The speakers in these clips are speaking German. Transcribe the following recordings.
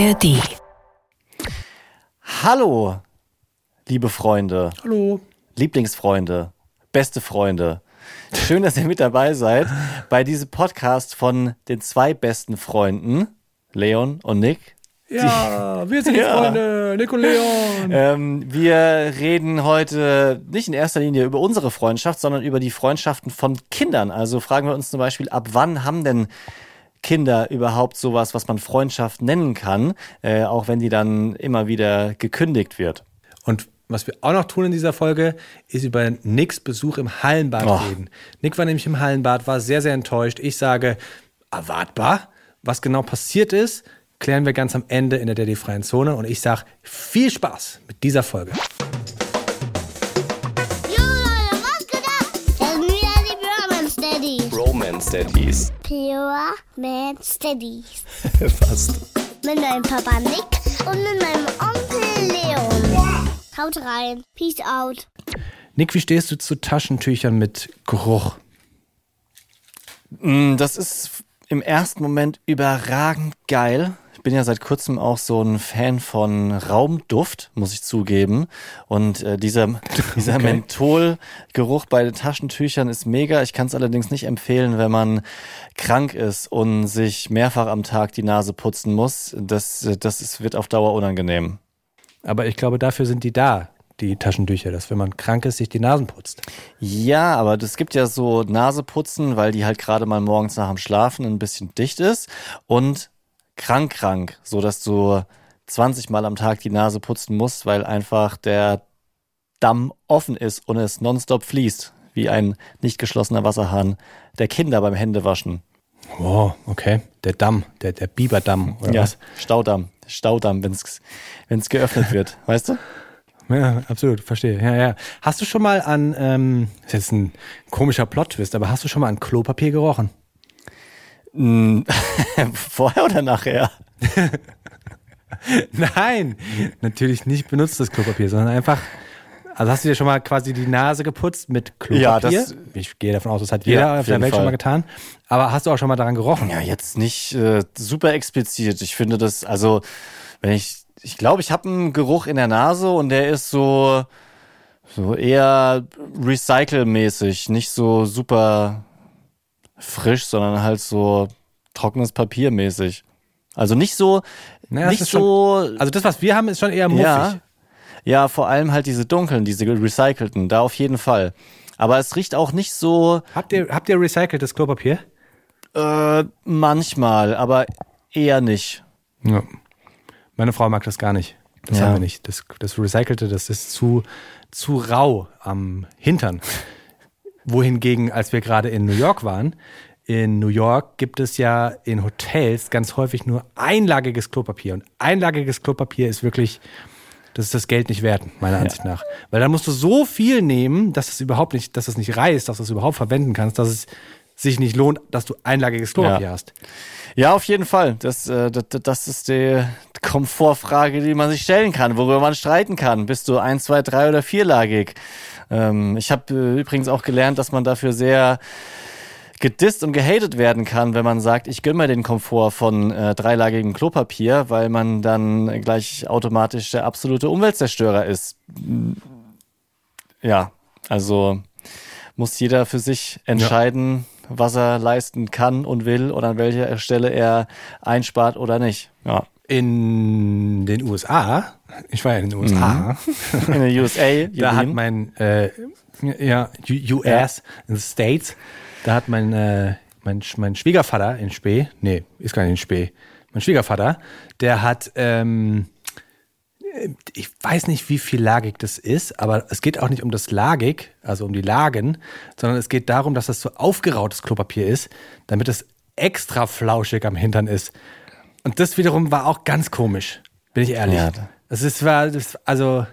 ARD. Hallo, liebe Freunde, Hallo. Lieblingsfreunde, beste Freunde. Schön, dass ihr mit dabei seid bei diesem Podcast von den zwei besten Freunden, Leon und Nick. Ja, wir sind die Ja. Freunde, Nick und Leon. Ähm, wir reden heute nicht in erster Linie über unsere Freundschaft, sondern über die Freundschaften von Kindern. Also fragen wir uns zum Beispiel, ab wann haben denn Kinder überhaupt sowas, was man Freundschaft nennen kann, äh, auch wenn die dann immer wieder gekündigt wird. Und was wir auch noch tun in dieser Folge, ist über Nicks Besuch im Hallenbad Oh. reden. Nick war nämlich im Hallenbad, war sehr, sehr enttäuscht. Ich sage, erwartbar. Was genau passiert ist, klären wir ganz am Ende in der Daddy-freien Zone. Und ich sage, viel Spaß mit dieser Folge. Daddies. Pure Man Steadies. Fast. Mit meinem Papa Nick und mit meinem Onkel Leon. Haut rein. Peace out. Nick, wie stehst du zu Taschentüchern mit Geruch? Mm, Das ist im ersten Moment überragend geil. Ich bin ja seit kurzem auch so ein Fan von Raumduft, muss ich zugeben. Und äh, dieser, dieser Okay. Mentholgeruch bei den Taschentüchern ist mega. Ich kann es allerdings nicht empfehlen, wenn man krank ist und sich mehrfach am Tag die Nase putzen muss. Das, äh, das ist, wird auf Dauer unangenehm. Aber ich glaube, dafür sind die da, die Taschentücher, dass wenn man krank ist, sich die Nasen putzt. Ja, aber es gibt ja so Naseputzen, weil die halt gerade mal morgens nach dem Schlafen ein bisschen dicht ist und krank krank, so dass du 20 Mal am Tag die Nase putzen musst, weil einfach der Damm offen ist und es nonstop fließt, wie ein nicht geschlossener Wasserhahn der Kinder beim Händewaschen. Oh, okay. Der Damm, der, der Biberdamm oder Ja, was? Staudamm, Staudamm, wenn es geöffnet wird, weißt du? Ja, absolut, verstehe. Ja, ja. Hast du schon mal an, ähm, das ist jetzt ein komischer Plot-Twist, aber hast du schon mal an Klopapier gerochen? Mm, Vorher oder nachher? Nein, natürlich nicht benutztes Klopapier, sondern einfach, also hast du dir schon mal quasi die Nase geputzt mit Klopapier? Ja, das- ich gehe davon aus, das hat jeder Ja, auf der Welt schon Fall. mal getan. Aber hast du auch schon mal daran gerochen? Ja, jetzt nicht äh, super explizit. Ich finde das, also, wenn ich, ich glaube, ich habe einen Geruch in der Nase und der ist so, so eher recycelmäßig, nicht so super frisch, sondern halt so trockenes Papier mäßig. Also nicht so, Na, das nicht ist schon- so, Also das, was wir haben, ist schon eher muffig. ja, ja, vor allem halt diese dunklen, diese recycelten, da auf jeden Fall. Aber es riecht auch nicht so, Habt ihr, habt ihr recyceltes Klopapier? äh, manchmal, aber eher nicht. Ja. Meine Frau mag das gar nicht. Das Ja. haben wir nicht. Das, das Recycelte, das ist zu, zu rau am Hintern. Wohingegen, als wir gerade in New York waren, in New York gibt es ja in Hotels ganz häufig nur einlagiges Klopapier. Und einlagiges Klopapier ist wirklich, das ist das Geld nicht wert, meiner Ansicht nach. Weil da musst du so viel nehmen, dass es überhaupt nicht, dass es nicht reißt, dass du es überhaupt verwenden kannst, dass es sich nicht lohnt, dass du einlagiges Klopapier Ja. hast. Ja, auf jeden Fall. Das, äh, das, das ist die Komfortfrage, die man sich stellen kann, worüber man streiten kann. Bist du ein, zwei, drei oder vierlagig? Ähm, ich habe äh, übrigens auch gelernt, dass man dafür sehr gedisst und gehatet werden kann, wenn man sagt, ich gönn mir den Komfort von äh, dreilagigem Klopapier, weil man dann gleich automatisch der absolute Umweltzerstörer ist. Ja, also muss jeder für sich entscheiden, was er leisten kann und will und an welcher Stelle er einspart oder nicht. Ja. In den USA, ich war ja in den USA, In den USA, da hat mein, äh, ja, US, in the States, da hat mein, äh, mein, mein Schwiegervater in Spee, nee, ist gar nicht in Spee, mein Schwiegervater, der hat, ähm, ich weiß nicht, wie viel lagig das ist, aber es geht auch nicht um das lagig, also um die Lagen, sondern es geht darum, dass das so aufgerautes Klopapier ist, damit es extra flauschig am Hintern ist. Und das wiederum war auch ganz komisch, bin ich ehrlich. Ja. Das ist, war, das, also,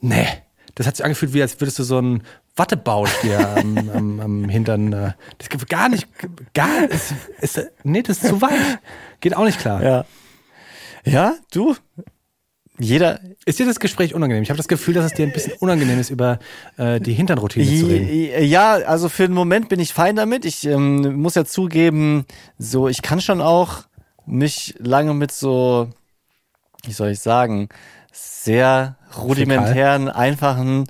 nee, das hat sich angefühlt, wie als würdest du so einen Wattebausch hier am, am, am Hintern, äh, das gibt gar nicht, gar, ist, ist, nee, das ist zu weich. Geht auch nicht klar. Ja. Ja, du? Jeder. Ist dir das Gespräch unangenehm? Ich habe das Gefühl, dass es dir ein bisschen unangenehm ist, über äh, die Hinternroutine zu reden. Ja, also für den Moment bin ich fein damit. Ich ähm, muss ja zugeben, so ich kann schon auch mich lange mit so, wie soll ich sagen, sehr rudimentären, einfachen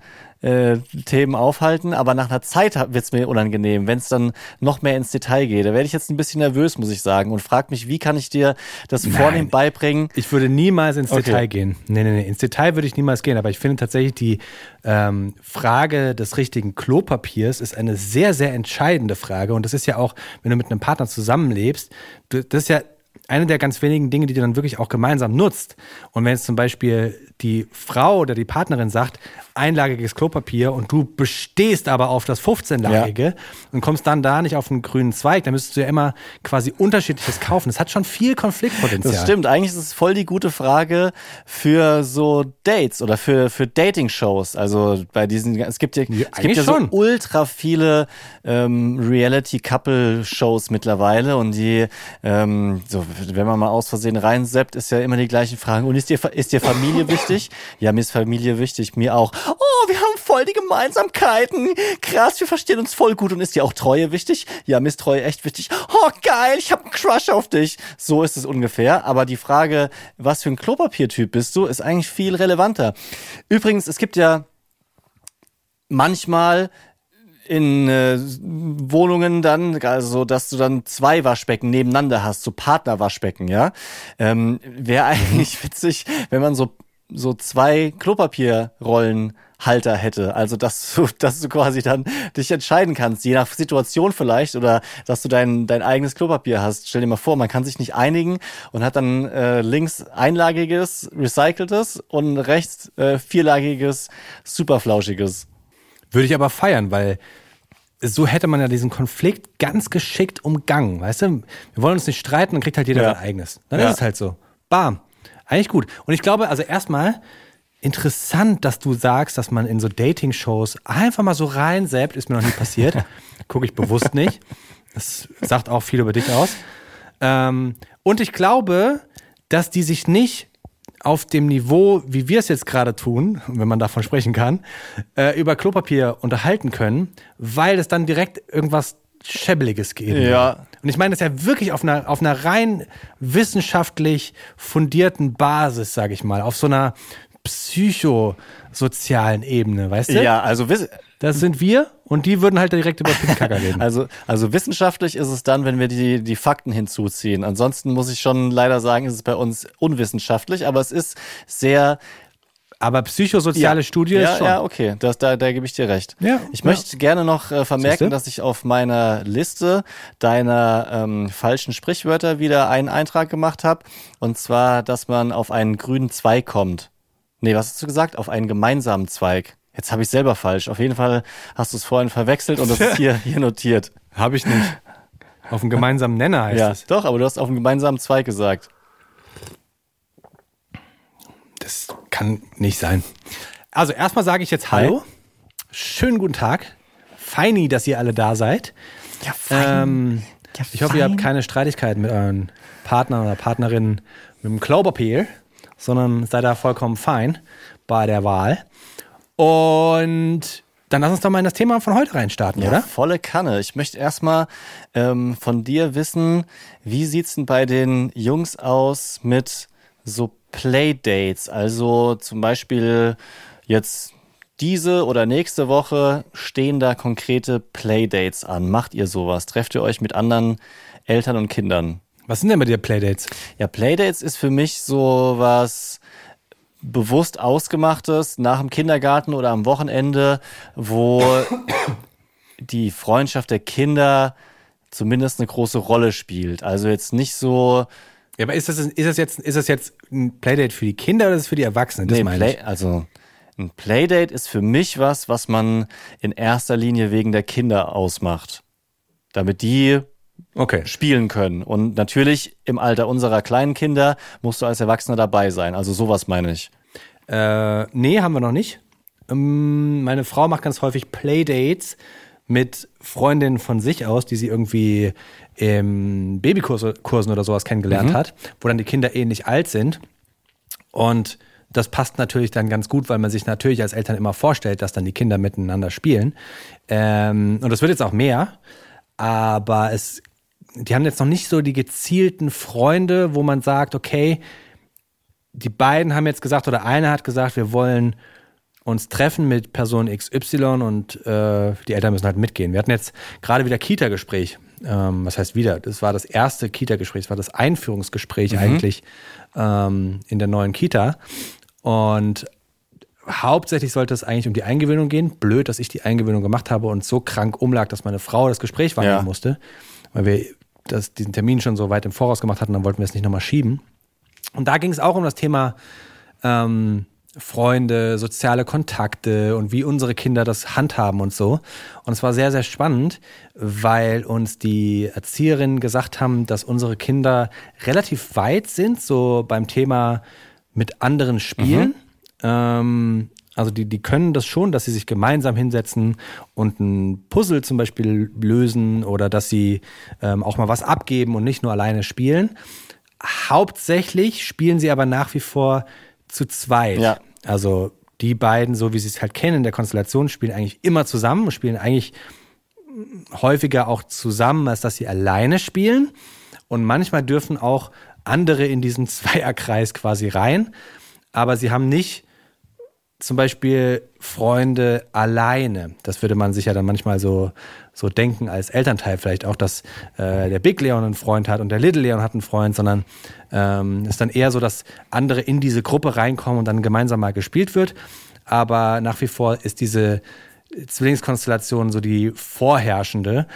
äh, Themen aufhalten, aber nach einer Zeit wird es mir unangenehm, wenn es dann noch mehr ins Detail geht. Da werde ich jetzt ein bisschen nervös, muss ich sagen, und frage mich, wie kann ich dir das Nein. vornehm beibringen? Ich würde niemals ins Okay. Detail gehen. Nee, nee, nee. Ins Detail würde ich niemals gehen. Aber ich finde tatsächlich, die ähm, Frage des richtigen Klopapiers ist eine sehr, sehr entscheidende Frage. Und das ist ja auch, wenn du mit einem Partner zusammenlebst, das ist ja eine der ganz wenigen Dinge, die du dann wirklich auch gemeinsam nutzt. Und wenn jetzt zum Beispiel die Frau oder die Partnerin sagt, einlagiges Klopapier und du bestehst aber auf das 15-lagige und kommst dann da nicht auf einen grünen Zweig, dann müsstest du ja immer quasi unterschiedliches kaufen. Das hat schon viel Konfliktpotenzial. Das stimmt. Eigentlich ist es voll die gute Frage für so Dates oder für, für Dating-Shows. Also bei diesen, es gibt ja, es gibt ja so schon. ultra viele ähm, Reality-Couple-Shows mittlerweile und die, ähm, so, wenn man mal aus Versehen reinseppt, ist ja immer die gleichen Fragen. Und ist dir, ist dir Familie wichtig? Ja, mir ist Familie wichtig, mir auch. Oh, wir haben voll die Gemeinsamkeiten. Krass, wir verstehen uns voll gut. Und ist dir auch Treue wichtig? Ja, mir ist Treue echt wichtig. Oh, geil, ich habe einen Crush auf dich. So ist es ungefähr. Aber die Frage, was für ein Klopapiertyp bist du, ist eigentlich viel relevanter. Übrigens, es gibt ja manchmal in äh, Wohnungen dann, also dass du dann zwei Waschbecken nebeneinander hast, so Partnerwaschbecken, ja. Ähm, Wäre eigentlich witzig, wenn man so so zwei Klopapierrollenhalter hätte. Also dass du, dass du quasi dann dich entscheiden kannst, je nach Situation vielleicht, oder dass du dein, dein eigenes Klopapier hast. Stell dir mal vor, man kann sich nicht einigen und hat dann äh, links einlagiges, recyceltes und rechts äh, vierlagiges, superflauschiges. Würde ich aber feiern, weil so hätte man ja diesen Konflikt ganz geschickt umgangen, weißt du? Wir wollen uns nicht streiten, dann kriegt halt jeder Ja. sein eigenes. Dann Ja. ist es halt so. Bam. Eigentlich gut. Und ich glaube, also erstmal interessant, dass du sagst, dass man in so Dating-Shows einfach mal so reinsäbt, ist mir noch nie passiert. Gucke ich bewusst nicht. Das sagt auch viel über dich aus. Ähm, und ich glaube, dass die sich nicht auf dem Niveau, wie wir es jetzt gerade tun, wenn man davon sprechen kann, äh, über Klopapier unterhalten können, weil es dann direkt irgendwas Schäbeliges geht. Ja. Und ich meine das ja wirklich auf einer, auf einer rein wissenschaftlich fundierten Basis, sage ich mal, auf so einer psychosozialen Ebene, weißt du? Ja, also Das sind wir und die würden halt direkt über Pinkkacker reden. Also, also wissenschaftlich ist es dann, wenn wir die, die Fakten hinzuziehen. Ansonsten muss ich schon leider sagen, ist es bei uns unwissenschaftlich, aber es ist sehr. Aber psychosoziale Studie ja, ist schon. Ja, okay, das, da, da gebe ich dir recht. Ja, ich ja. möchte gerne noch äh, vermerken, dass ich auf meiner Liste deiner ähm, falschen Sprichwörter wieder einen Eintrag gemacht habe. Und zwar, dass man auf einen grünen Zweig kommt. Nee, was hast du gesagt? Auf einen gemeinsamen Zweig. Jetzt habe ich selber falsch. Auf jeden Fall hast du es vorhin verwechselt und das ist hier, hier notiert. Habe ich nicht. Auf einen gemeinsamen Nenner heißt Ja, es. doch, aber du hast auf einen gemeinsamen Zweig gesagt. Das kann nicht sein. Also erstmal sage ich jetzt Hallo. Schönen guten Tag. Feini, dass ihr alle da seid. Ja, Ähm, Ja, ich hoffe, ihr habt fein. keine Streitigkeiten mit euren Partnern oder Partnerinnen mit dem Klopapier, sondern seid da vollkommen fein bei der Wahl. Und dann lass uns doch mal in das Thema von heute reinstarten, Ja, oder? volle Kanne. Ich möchte erstmal ähm, von dir wissen, wie sieht's denn bei den Jungs aus mit so Playdates? Also zum Beispiel jetzt diese oder nächste Woche stehen da konkrete Playdates an. Macht ihr sowas? Trefft ihr euch mit anderen Eltern und Kindern? Was sind denn bei dir Playdates? Ja, Playdates ist für mich so was bewusst ausgemachtes nach dem Kindergarten oder am Wochenende, wo die Freundschaft der Kinder zumindest eine große Rolle spielt. Also jetzt nicht so, Ja, aber ist das, ist das, jetzt, ist das jetzt ein Playdate für die Kinder oder ist es für die Erwachsenen? Das nee, meine Play, ich. also ein Playdate ist für mich was, was man in erster Linie wegen der Kinder ausmacht. Damit die Okay. spielen können. Und natürlich im Alter unserer kleinen Kinder musst du als Erwachsener dabei sein. Also sowas meine ich. Äh, nee, haben wir noch nicht. Ähm, meine Frau macht ganz häufig Playdates mit Freundinnen von sich aus, die sie irgendwie im Babykursen oder sowas kennengelernt hat, wo dann die Kinder ähnlich alt sind. Und das passt natürlich dann ganz gut, weil man sich natürlich als Eltern immer vorstellt, dass dann die Kinder miteinander spielen. Ähm, und das wird jetzt auch mehr, aber es die haben jetzt noch nicht so die gezielten Freunde, wo man sagt, okay, die beiden haben jetzt gesagt oder einer hat gesagt, wir wollen uns treffen mit Person XY und äh, die Eltern müssen halt mitgehen. Wir hatten jetzt gerade wieder Kita-Gespräch. Ähm, was heißt wieder? Das war das erste Kita-Gespräch, das war das Einführungsgespräch mhm. eigentlich ähm, in der neuen Kita. Und hauptsächlich sollte es eigentlich um die Eingewöhnung gehen. Blöd, dass ich die Eingewöhnung gemacht habe und so krank umlag, dass meine Frau das Gespräch wahrnehmen ja. musste, weil wir das, diesen Termin schon so weit im Voraus gemacht hatten, dann wollten wir es nicht nochmal schieben. Und da ging es auch um das Thema ähm, Freunde, soziale Kontakte und wie unsere Kinder das handhaben und so. Und es war sehr, sehr spannend, weil uns die Erzieherinnen gesagt haben, dass unsere Kinder relativ weit sind, so beim Thema mit anderen spielen. Mhm. Ähm, also die, die können das schon, dass sie sich gemeinsam hinsetzen und ein Puzzle zum Beispiel lösen oder dass sie ähm, auch mal was abgeben und nicht nur alleine spielen. Hauptsächlich spielen sie aber nach wie vor zu zweit. Ja. Also die beiden, so wie sie es halt kennen in der Konstellation, spielen eigentlich immer zusammen, spielen eigentlich häufiger auch zusammen, als dass sie alleine spielen. Und manchmal dürfen auch andere in diesen Zweierkreis quasi rein. Aber sie haben nicht zum Beispiel Freunde alleine. Das würde man sich ja dann manchmal so, so denken als Elternteil vielleicht auch, dass äh, der Big Leon einen Freund hat und der Little Leon hat einen Freund, sondern ähm, ist dann eher so, dass andere in diese Gruppe reinkommen und dann gemeinsam mal gespielt wird. Aber nach wie vor ist diese Zwillingskonstellation so die vorherrschende.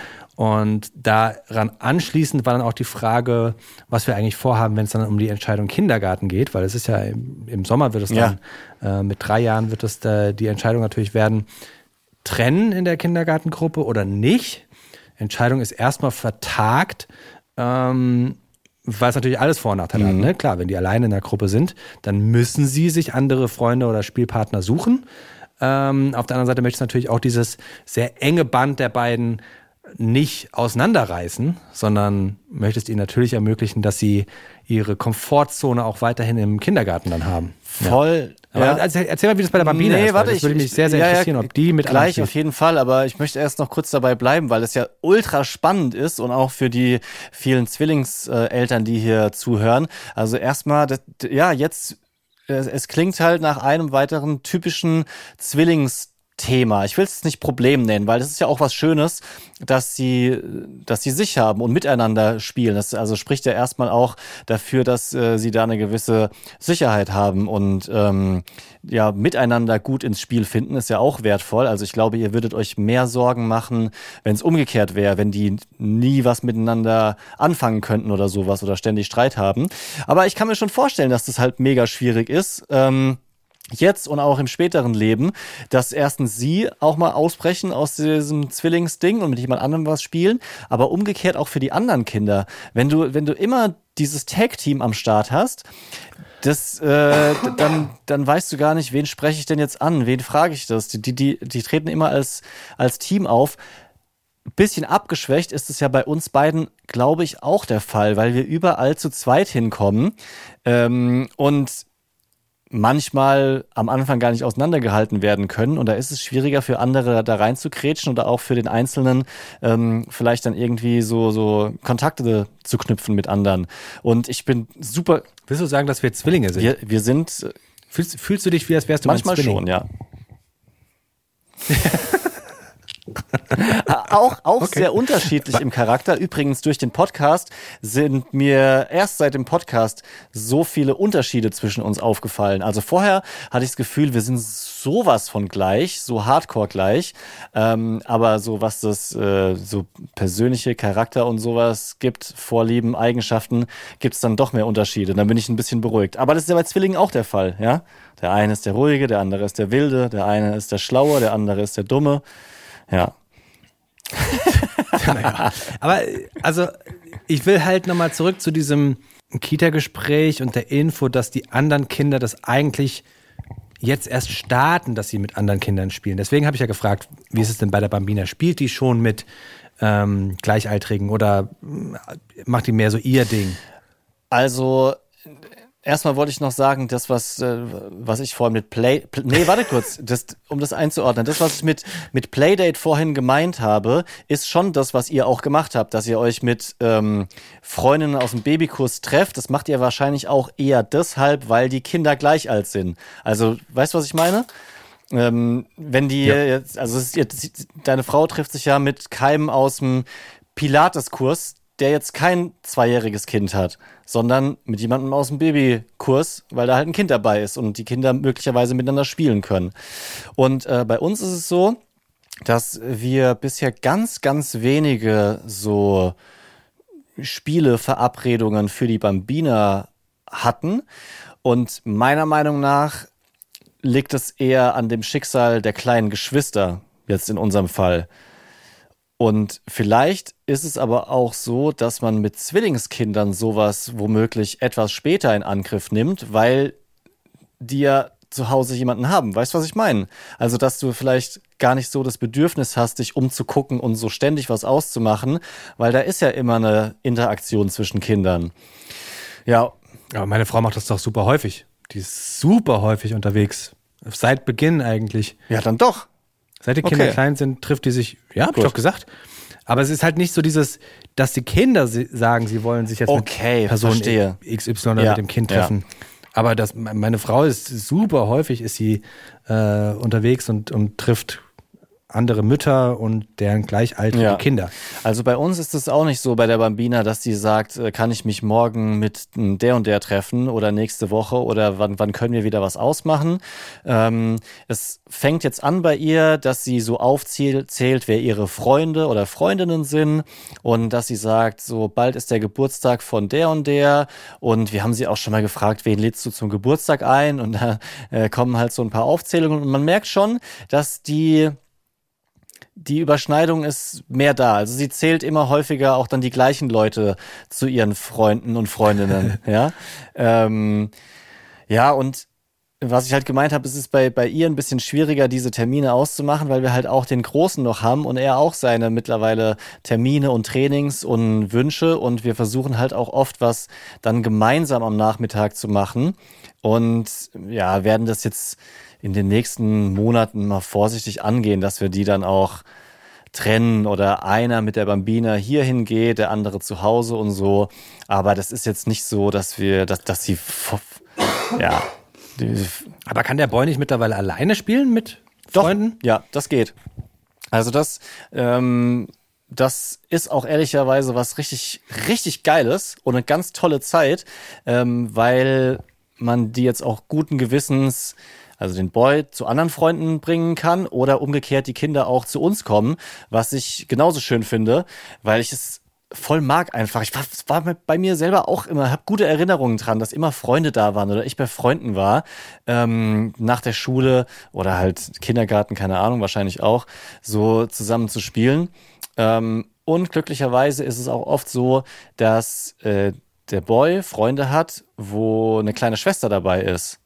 Und daran anschließend war dann auch die Frage, was wir eigentlich vorhaben, wenn es dann um die Entscheidung Kindergarten geht, weil es ist ja im, im Sommer wird es dann, ja. äh, mit drei Jahren wird es da die Entscheidung natürlich werden, trennen in der Kindergartengruppe oder nicht. Entscheidung ist erstmal vertagt, ähm, weil es natürlich alles Vor- und Nachteile mhm. hat. Ne? Klar, wenn die alleine in der Gruppe sind, dann müssen sie sich andere Freunde oder Spielpartner suchen. Ähm, auf der anderen Seite möchte ich natürlich auch dieses sehr enge Band der beiden nicht auseinanderreißen, sondern möchtest ihnen natürlich ermöglichen, dass sie ihre Komfortzone auch weiterhin im Kindergarten dann haben. Voll. Ja. Aber erzähl, erzähl, mal, wie das bei der Bambina nee, ist. Warte, das würde mich sehr, sehr ja, interessieren, ob die mit Gleich auf jeden Fall, aber ich möchte erst noch kurz dabei bleiben, weil es ja ultra spannend ist und auch für die vielen Zwillingseltern, die hier zuhören. Also erstmal, ja, jetzt es klingt halt nach einem weiteren typischen Zwillings Thema. Ich will es nicht Problem nennen, weil das ist ja auch was Schönes, dass sie, dass sie sich haben und miteinander spielen. Das also spricht ja erstmal auch dafür, dass äh, sie da eine gewisse Sicherheit haben und ähm, ja miteinander gut ins Spiel finden, ist ja auch wertvoll. Also ich glaube, ihr würdet euch mehr Sorgen machen, wenn es umgekehrt wäre, wenn die nie was miteinander anfangen könnten oder sowas oder ständig Streit haben. Aber ich kann mir schon vorstellen, dass das halt mega schwierig ist. Ähm, jetzt und auch im späteren Leben, dass erstens sie auch mal ausbrechen aus diesem Zwillingsding und mit jemand anderem was spielen, aber umgekehrt auch für die anderen Kinder. Wenn du, wenn du immer dieses Tag-Team am Start hast, das, äh, dann, dann weißt du gar nicht, wen spreche ich denn jetzt an, wen frage ich das. Die, die, die treten immer als, als Team auf. Bisschen abgeschwächt ist es ja bei uns beiden, glaube ich, auch der Fall, weil wir überall zu zweit hinkommen. Ähm, und manchmal am Anfang gar nicht auseinandergehalten werden können. Und da ist es schwieriger für andere da reinzukretschen oder auch für den Einzelnen ähm, vielleicht dann irgendwie so, so Kontakte zu knüpfen mit anderen. Und ich bin super. Willst du sagen, dass wir Zwillinge sind? Wir, wir sind. Fühlst, fühlst du dich wie, als wärst du manchmal schon, ja. auch auch okay. sehr unterschiedlich im Charakter. Übrigens durch den Podcast sind mir erst seit dem Podcast so viele Unterschiede zwischen uns aufgefallen. Also vorher hatte ich das Gefühl, wir sind sowas von gleich, so hardcore gleich. Ähm, aber so was das äh, so persönliche Charakter und sowas gibt, Vorlieben, Eigenschaften, gibt es dann doch mehr Unterschiede. Dann bin ich ein bisschen beruhigt. Aber das ist ja bei Zwillingen auch der Fall, ja. Der eine ist der Ruhige, der andere ist der Wilde, der eine ist der Schlaue, der andere ist der Dumme. Ja. naja. Aber also ich will halt nochmal zurück zu diesem Kita-Gespräch und der Info, dass die anderen Kinder das eigentlich jetzt erst starten, dass sie mit anderen Kindern spielen. Deswegen habe ich ja gefragt, wie ist es denn bei der Bambina? Spielt die schon mit ähm, Gleichaltrigen oder macht die mehr so ihr Ding? Also erstmal wollte ich noch sagen, das, was, äh, was ich vorhin mit Play. Pl nee, warte kurz, das, um das einzuordnen. Das, was ich mit, mit Playdate vorhin gemeint habe, ist schon das, was ihr auch gemacht habt, dass ihr euch mit ähm, Freundinnen aus dem Babykurs trefft. Das macht ihr wahrscheinlich auch eher deshalb, weil die Kinder gleich alt sind. Also, weißt du, was ich meine? Ähm, wenn die Ja. jetzt, also ist, deine Frau trifft sich ja mit keinem aus dem Pilates-Kurs, der jetzt kein zweijähriges Kind hat, sondern mit jemandem aus dem Babykurs, weil da halt ein Kind dabei ist und die Kinder möglicherweise miteinander spielen können. Und äh, bei uns ist es so, dass wir bisher ganz, ganz wenige so Spiele, Verabredungen für die Bambina hatten. Und meiner Meinung nach liegt es eher an dem Schicksal der kleinen Geschwister, jetzt in unserem Fall. Und vielleicht ist es aber auch so, dass man mit Zwillingskindern sowas womöglich etwas später in Angriff nimmt, weil die ja zu Hause jemanden haben. Weißt du, was ich meine? Also, dass du vielleicht gar nicht so das Bedürfnis hast, dich umzugucken und so ständig was auszumachen, weil da ist ja immer eine Interaktion zwischen Kindern. Ja, Aber meine Frau macht das doch super häufig. Die ist super häufig unterwegs. Seit Beginn eigentlich. ja, dann doch. Seit die Kinder Okay. klein sind, trifft die sich. Ja, hab ich Gut. doch gesagt. Aber es ist halt nicht so dieses, dass die Kinder sagen, sie wollen sich jetzt Okay, mit Person verstehe. XY oder Ja, mit dem Kind ja. treffen. Aber das, meine Frau ist super häufig, ist sie äh, unterwegs und, und trifft andere Mütter und deren gleichaltrige Ja. Kinder. Also bei uns ist es auch nicht so bei der Bambina, dass die sagt, äh, kann ich mich morgen mit m, der und der treffen oder nächste Woche oder wann, wann können wir wieder was ausmachen. Ähm, es fängt jetzt an bei ihr, dass sie so aufzählt, zählt, wer ihre Freunde oder Freundinnen sind und dass sie sagt, so bald ist der Geburtstag von der und der und wir haben sie auch schon mal gefragt, wen lädst du zum Geburtstag ein und da äh, kommen halt so ein paar Aufzählungen und man merkt schon, dass die die Überschneidung ist mehr da. Also sie zählt immer häufiger auch dann die gleichen Leute zu ihren Freunden und Freundinnen. ja, ähm, ja und was ich halt gemeint habe, es ist bei, bei ihr ein bisschen schwieriger, diese Termine auszumachen, weil wir halt auch den Großen noch haben und er auch seine mittlerweile Termine und Trainings und Wünsche und wir versuchen halt auch oft was dann gemeinsam am Nachmittag zu machen und ja, werden das jetzt in den nächsten Monaten mal vorsichtig angehen, dass wir die dann auch trennen oder einer mit der Bambina hier hingeht, der andere zu Hause und so. Aber das ist jetzt nicht so, dass wir, dass, dass sie, ja, Aber kann der Boy nicht mittlerweile alleine spielen mit Freunden? ja, das geht. Also das, ähm, das ist auch ehrlicherweise was richtig, richtig Geiles und eine ganz tolle Zeit, ähm, weil man die jetzt auch guten Gewissens, also den Boy zu anderen Freunden bringen kann oder umgekehrt die Kinder auch zu uns kommen, was ich genauso schön finde, weil ich es voll mag einfach. Ich war, war bei mir selber auch immer, habe gute Erinnerungen dran, dass immer Freunde da waren oder ich bei Freunden war ähm, nach der Schule oder halt Kindergarten, keine Ahnung, wahrscheinlich auch, so zusammen zu spielen. Ähm, und glücklicherweise ist es auch oft so, dass äh, der Boy Freunde hat, wo eine kleine Schwester dabei ist.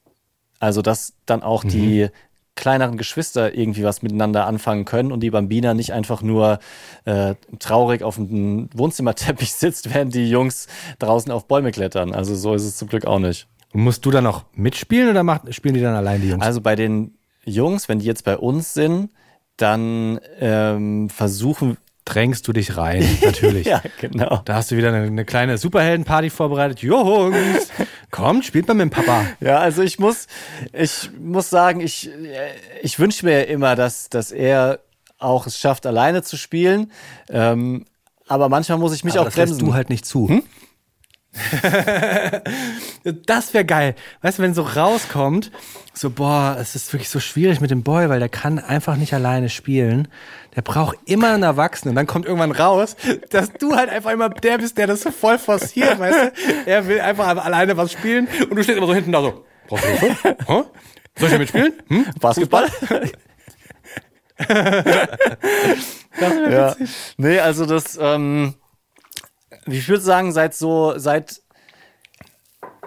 Also, dass dann auch die kleineren Geschwister irgendwie was miteinander anfangen können und die Bambina nicht einfach nur äh, traurig auf dem Wohnzimmerteppich sitzt, während die Jungs draußen auf Bäume klettern. Also so ist es zum Glück auch nicht. Und musst du dann noch mitspielen oder macht, spielen die dann allein die Jungs? Also bei den Jungs, wenn die jetzt bei uns sind, dann ähm, versuchen Drängst du dich rein, natürlich. ja genau. Da hast du wieder eine, eine kleine Superheldenparty vorbereitet. Jungs, kommt, spielt mal mit dem Papa. Ja, also ich muss, ich muss sagen, ich, äh, ich wünsche mir immer, dass, dass er auch es schafft, alleine zu spielen. Ähm, aber manchmal muss ich mich Aber auch das bremsen. du halt nicht zu. das wäre geil. Weißt du, wenn so rauskommt, so, boah, es ist wirklich so schwierig mit dem Boy, weil der kann einfach nicht alleine spielen. Der braucht immer einen Erwachsenen. Und dann kommt irgendwann raus, dass du halt einfach immer der bist, der das so voll forciert, weißt du? Er will einfach alleine was spielen und du stehst immer so hinten da so, brauchst du Hilfe? Hä? Soll ich hier mitspielen? Hm? Basketball? ja. Nee, also das, ähm, ich würde sagen, seit so, seit,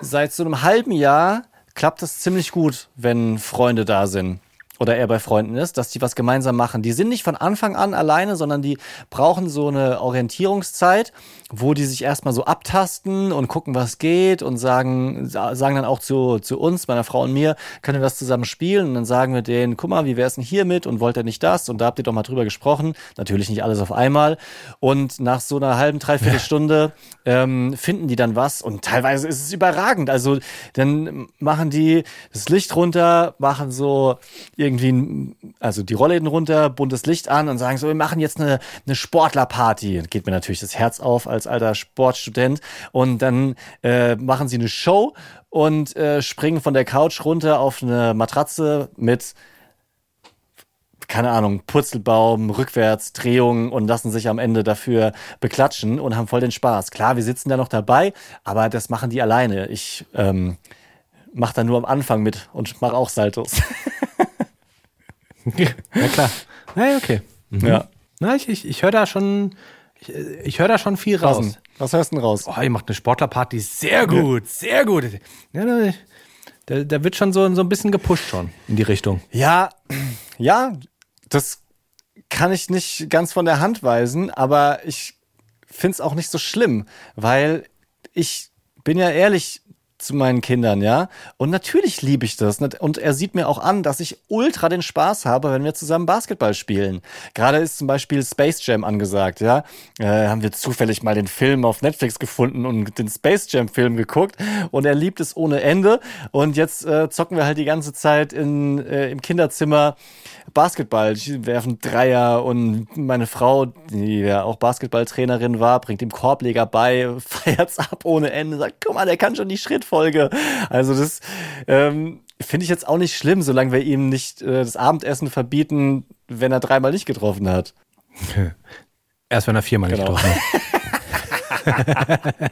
seit so einem halben Jahr klappt das ziemlich gut, wenn Freunde da sind. Oder er bei Freunden ist, dass die was gemeinsam machen. Die sind nicht von Anfang an alleine, sondern die brauchen so eine Orientierungszeit, wo die sich erstmal so abtasten und gucken, was geht und sagen, sagen dann auch zu, zu uns, meiner Frau und mir, können wir das zusammen spielen? Und dann sagen wir denen, guck mal, wie wär's denn hier mit und wollt ihr nicht das? Und da habt ihr doch mal drüber gesprochen. Natürlich nicht alles auf einmal. Und nach so einer halben, dreiviertel Stunde ähm, finden die dann was und teilweise ist es überragend. Also dann machen die das Licht runter, machen so irgendwie, also die Rollläden runter, buntes Licht an und sagen so, wir machen jetzt eine, eine Sportlerparty. Geht mir natürlich das Herz auf als alter Sportstudent. Und dann äh, machen sie eine Show und äh, springen von der Couch runter auf eine Matratze mit keine Ahnung, Purzelbaum, rückwärts, Drehungen und lassen sich am Ende dafür beklatschen und haben voll den Spaß. Klar, wir sitzen da noch dabei, aber das machen die alleine. Ich ähm, mache da nur am Anfang mit und mache auch Saltos. ja, klar. Na, okay. Mhm. Ja. Na, ich, ich, ich höre da schon, ich, ich höre da schon viel raus. Was, was hörst du denn raus? Oh, ihr macht eine Sportlerparty. Sehr gut, sehr gut. Ja, da, da wird schon so, so ein bisschen gepusht schon in die Richtung. Ja, ja, das kann ich nicht ganz von der Hand weisen, aber ich finde es auch nicht so schlimm, weil ich bin ja ehrlich, zu meinen Kindern, ja. Und natürlich liebe ich das. Und er sieht mir auch an, dass ich ultra den Spaß habe, wenn wir zusammen Basketball spielen. Gerade ist zum Beispiel Space Jam angesagt, ja. Äh, haben wir zufällig mal den Film auf Netflix gefunden und den Space Jam Film geguckt. Und er liebt es ohne Ende. Und jetzt äh, zocken wir halt die ganze Zeit in, äh, im Kinderzimmer Basketball. Ich werfen Dreier und meine Frau, die ja auch Basketballtrainerin war, bringt ihm Korbleger bei, feiert's ab ohne Ende, sagt, guck mal, der kann schon die Schrittfolge. Also das ähm, finde ich jetzt auch nicht schlimm, solange wir ihm nicht äh, das Abendessen verbieten, wenn er dreimal nicht getroffen hat. Erst wenn er viermal genau. nicht getroffen hat.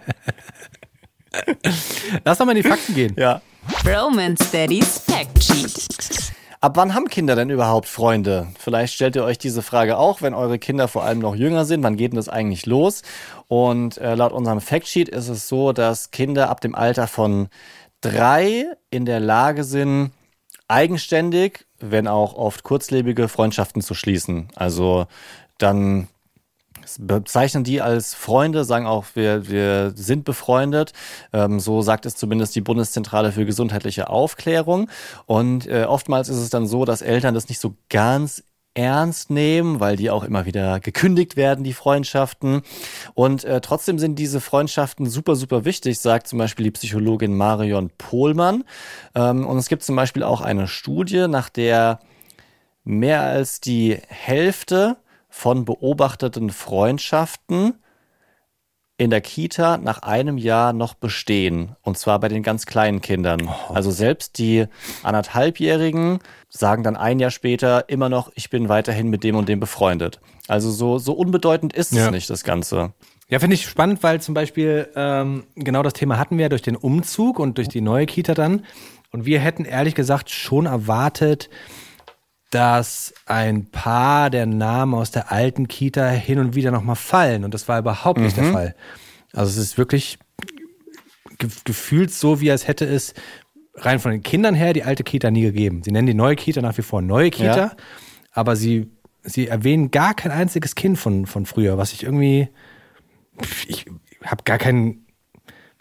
Lass doch mal in die Fakten gehen. Ja. Roman Steadies Fact Sheet. Ab wann haben Kinder denn überhaupt Freunde? Vielleicht stellt ihr euch diese Frage auch, wenn eure Kinder vor allem noch jünger sind. Wann geht denn das eigentlich los? Und äh, laut unserem Factsheet ist es so, dass Kinder ab dem Alter von drei in der Lage sind, eigenständig, wenn auch oft kurzlebige Freundschaften zu schließen. Also dann bezeichnen die als Freunde, sagen auch, wir, wir sind befreundet. Ähm, so sagt es zumindest die Bundeszentrale für gesundheitliche Aufklärung. Und äh, oftmals ist es dann so, dass Eltern das nicht so ganz ernst nehmen, weil die auch immer wieder gekündigt werden, die Freundschaften. Und äh, trotzdem sind diese Freundschaften super, super wichtig, sagt zum Beispiel die Psychologin Marion Pohlmann. Ähm, und es gibt zum Beispiel auch eine Studie, nach der mehr als die Hälfte von beobachteten Freundschaften in der Kita nach einem Jahr noch bestehen. Und zwar bei den ganz kleinen Kindern. Oh. Also selbst die anderthalbjährigen sagen dann ein Jahr später immer noch, ich bin weiterhin mit dem und dem befreundet. Also so, so unbedeutend ist ja. es nicht, das Ganze. Ja, finde ich spannend, weil zum Beispiel ähm, genau das Thema hatten wir durch den Umzug und durch die neue Kita dann. Und wir hätten ehrlich gesagt schon erwartet, dass ein paar der Namen aus der alten Kita hin und wieder nochmal fallen. Und das war überhaupt nicht der mhm. Fall. Also es ist wirklich ge gefühlt so, wie als hätte es rein von den Kindern her die alte Kita nie gegeben. Sie nennen die neue Kita nach wie vor neue Kita, ja. aber sie, sie erwähnen gar kein einziges Kind von, von früher, was ich irgendwie, ich habe gar keinen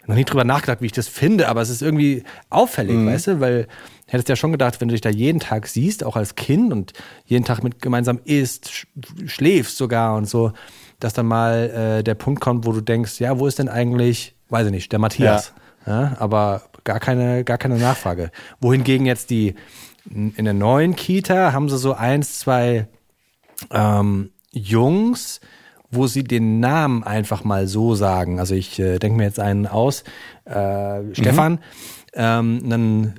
noch nie drüber nachgedacht, wie ich das finde, aber es ist irgendwie auffällig, mhm. weißt du, weil hättest ja schon gedacht, wenn du dich da jeden Tag siehst, auch als Kind und jeden Tag mit gemeinsam isst, sch schläfst sogar und so, dass dann mal äh, der Punkt kommt, wo du denkst, ja, wo ist denn eigentlich, weiß ich nicht, der Matthias? Ja. ja aber gar keine, gar keine Nachfrage. Wohingegen jetzt die in der neuen Kita haben sie so eins, zwei ähm, Jungs, wo sie den Namen einfach mal so sagen. Also ich äh, denke mir jetzt einen aus, äh, Stefan. Mhm. Ähm, dann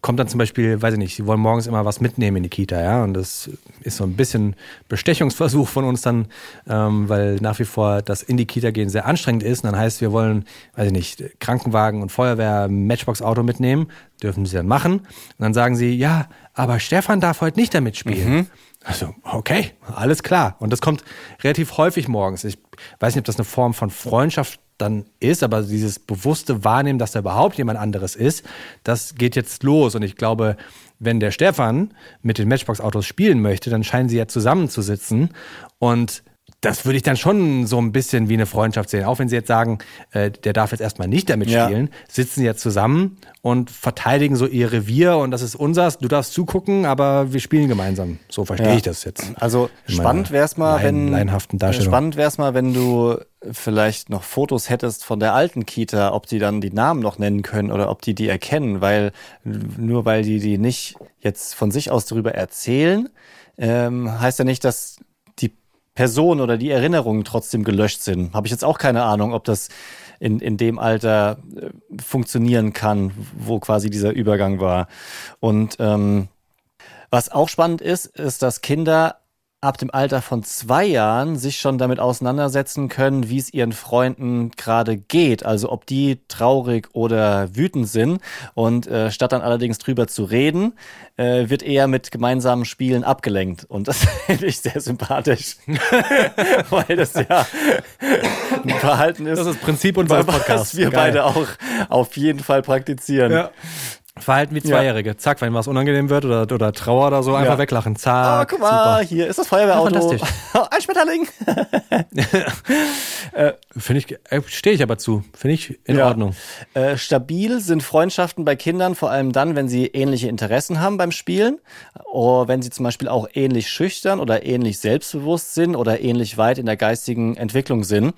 kommt dann zum Beispiel, weiß ich nicht, sie wollen morgens immer was mitnehmen in die Kita, ja, und das ist so ein bisschen Bestechungsversuch von uns dann, ähm, weil nach wie vor das in die Kita gehen sehr anstrengend ist. Und dann heißt, wir wollen, weiß ich nicht, Krankenwagen und Feuerwehr, Matchbox-Auto mitnehmen, dürfen sie dann machen. Und dann sagen sie, ja, aber Stefan darf heute nicht damit spielen. Mhm. Also, okay, alles klar. Und das kommt relativ häufig morgens. Ich weiß nicht, ob das eine Form von Freundschaft dann ist, aber dieses bewusste Wahrnehmen, dass da überhaupt jemand anderes ist, das geht jetzt los. Und ich glaube, wenn der Stefan mit den Matchbox-Autos spielen möchte, dann scheinen sie ja zusammenzusitzen und das würde ich dann schon so ein bisschen wie eine Freundschaft sehen. Auch wenn sie jetzt sagen, äh, der darf jetzt erstmal nicht damit Ja. spielen, sitzen sie jetzt zusammen und verteidigen so ihr Revier und das ist unsers. Du darfst zugucken, aber wir spielen gemeinsam. So verstehe Ja. ich das jetzt. Also spannend wäre es mal, wenn Darstellung. spannend wäre es mal, wenn du vielleicht noch Fotos hättest von der alten Kita, ob die dann die Namen noch nennen können oder ob die die erkennen, weil nur weil die die nicht jetzt von sich aus darüber erzählen, ähm, heißt ja nicht, dass Person oder die Erinnerungen trotzdem gelöscht sind. Habe ich jetzt auch keine Ahnung, ob das in, in dem Alter äh, funktionieren kann, wo quasi dieser Übergang war. Und ähm, was auch spannend ist, ist, dass Kinder ab dem Alter von zwei Jahren sich schon damit auseinandersetzen können, wie es ihren Freunden gerade geht. Also ob die traurig oder wütend sind. Und äh, statt dann allerdings drüber zu reden, äh, wird eher mit gemeinsamen Spielen abgelenkt. Und das finde ich sehr sympathisch. Weil das ja ein Verhalten ist, Das ist das Prinzip unseres was Podcasts. wir Geil. beide auch auf jeden Fall praktizieren. Ja. Verhalten wie Zweijährige. Zack, wenn was ungenehme wird oder, oder Trauer oder so, einfach Ja. weglachen. Oh, Zack. guck mal, super. hier ist das Feuerwehrauto. Ja, fantastisch. Ein Schmetterling. Finde ich, äh, stehe ich aber zu. Finde ich in Ja. Ordnung. Äh, stabil sind Freundschaften bei Kindern vor allem dann, wenn sie ähnliche Interessen haben beim Spielen. Oder wenn sie zum Beispiel auch ähnlich schüchtern oder ähnlich selbstbewusst sind oder ähnlich weit in der geistigen Entwicklung sind.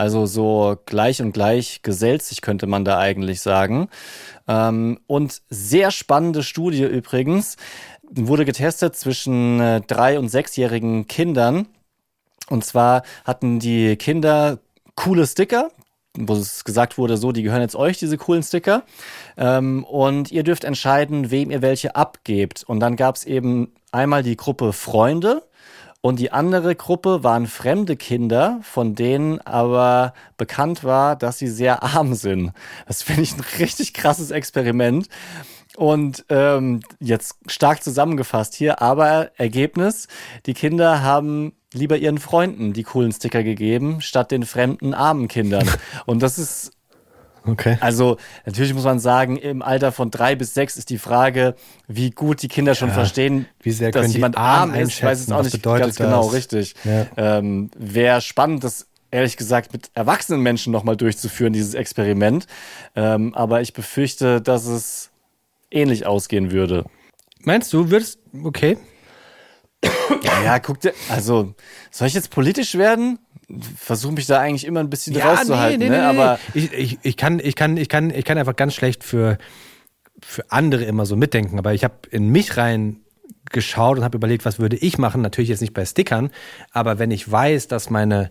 Also so gleich und gleich gesellt sich, könnte man da eigentlich sagen. Ähm, und sehr spannende Studie übrigens. Wurde getestet zwischen äh, drei- und sechsjährigen Kindern. Und zwar hatten die Kinder coole Sticker, wo es gesagt wurde, so, die gehören jetzt euch, diese coolen Sticker. Ähm, und ihr dürft entscheiden, wem ihr welche abgebt. Und dann gab es eben einmal die Gruppe Freunde und die andere Gruppe waren fremde Kinder, von denen aber bekannt war, dass sie sehr arm sind. Das finde ich ein richtig krasses Experiment. Und ähm, jetzt stark zusammengefasst hier, aber Ergebnis, die Kinder haben lieber ihren Freunden die coolen Sticker gegeben, statt den fremden armen Kindern. Und das ist Okay. also natürlich muss man sagen, im Alter von drei bis sechs ist die Frage, wie gut die Kinder schon Ja, verstehen, wie sehr dass jemand arm ist. Ich weiß es auch nicht ganz genau, das? richtig. Ja. Ähm, Wäre spannend, das ehrlich gesagt mit erwachsenen Menschen nochmal durchzuführen, dieses Experiment. Ähm, aber ich befürchte, dass es ähnlich ausgehen würde. Meinst du, würdest, okay. Ja, guck dir, also soll ich jetzt politisch werden? Versuche mich da eigentlich immer ein bisschen rauszuhalten, ne? aber ich, ich, ich, kann, ich, kann, ich, kann, ich kann einfach ganz schlecht für, für andere immer so mitdenken, aber ich habe in mich rein geschaut und habe überlegt, was würde ich machen? Natürlich jetzt nicht bei Stickern, aber wenn ich weiß, dass meine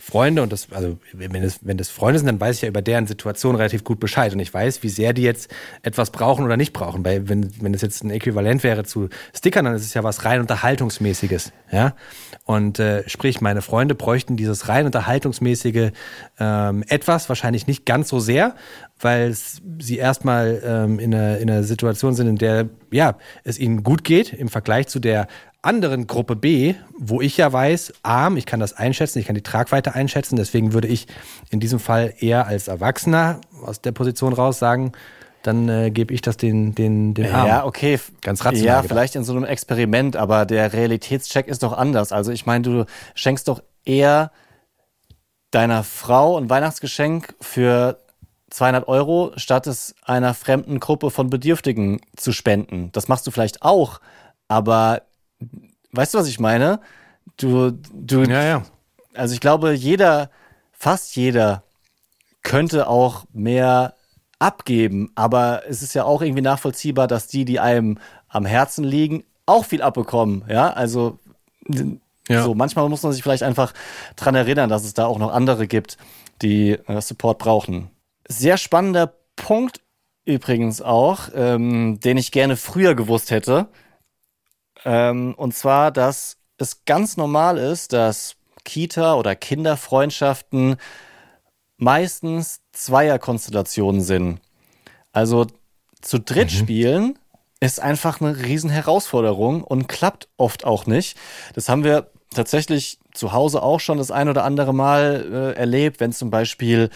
Freunde und das, also wenn es, wenn das Freunde sind, dann weiß ich ja über deren Situation relativ gut Bescheid und ich weiß, wie sehr die jetzt etwas brauchen oder nicht brauchen. Weil wenn, wenn es jetzt ein Äquivalent wäre zu Stickern, dann ist es ja was rein unterhaltungsmäßiges, ja. Und äh, sprich, meine Freunde bräuchten dieses rein unterhaltungsmäßige ähm, etwas, wahrscheinlich nicht ganz so sehr, weil sie erstmal ähm, in, einer, in einer Situation sind, in der ja es ihnen gut geht im Vergleich zu der anderen Gruppe B, wo ich ja weiß, arm, ich kann das einschätzen, ich kann die Tragweite einschätzen, deswegen würde ich in diesem Fall eher als Erwachsener aus der Position raus sagen, dann äh, gebe ich das den, den, den Armen. Ja, okay. Ganz rational Ja, gedacht. vielleicht in so einem Experiment, aber der Realitätscheck ist doch anders. Also ich meine, du schenkst doch eher deiner Frau ein Weihnachtsgeschenk für 200 Euro, statt es einer fremden Gruppe von Bedürftigen zu spenden. Das machst du vielleicht auch, aber weißt du, was ich meine? Du, du, Ja, ja. also ich glaube, jeder, fast jeder könnte auch mehr abgeben, aber es ist ja auch irgendwie nachvollziehbar, dass die, die einem am Herzen liegen, auch viel abbekommen. Ja, also Ja. so manchmal muss man sich vielleicht einfach dran erinnern, dass es da auch noch andere gibt, die äh, Support brauchen. Sehr spannender Punkt übrigens auch, ähm, den ich gerne früher gewusst hätte. Ähm, und zwar, dass es ganz normal ist, dass Kita- oder Kinderfreundschaften meistens Zweierkonstellationen sind. Also zu dritt spielen ist einfach eine riesen Herausforderung und klappt oft auch nicht. Das haben wir tatsächlich zu Hause auch schon das ein oder andere Mal äh, erlebt, wenn zum Beispiel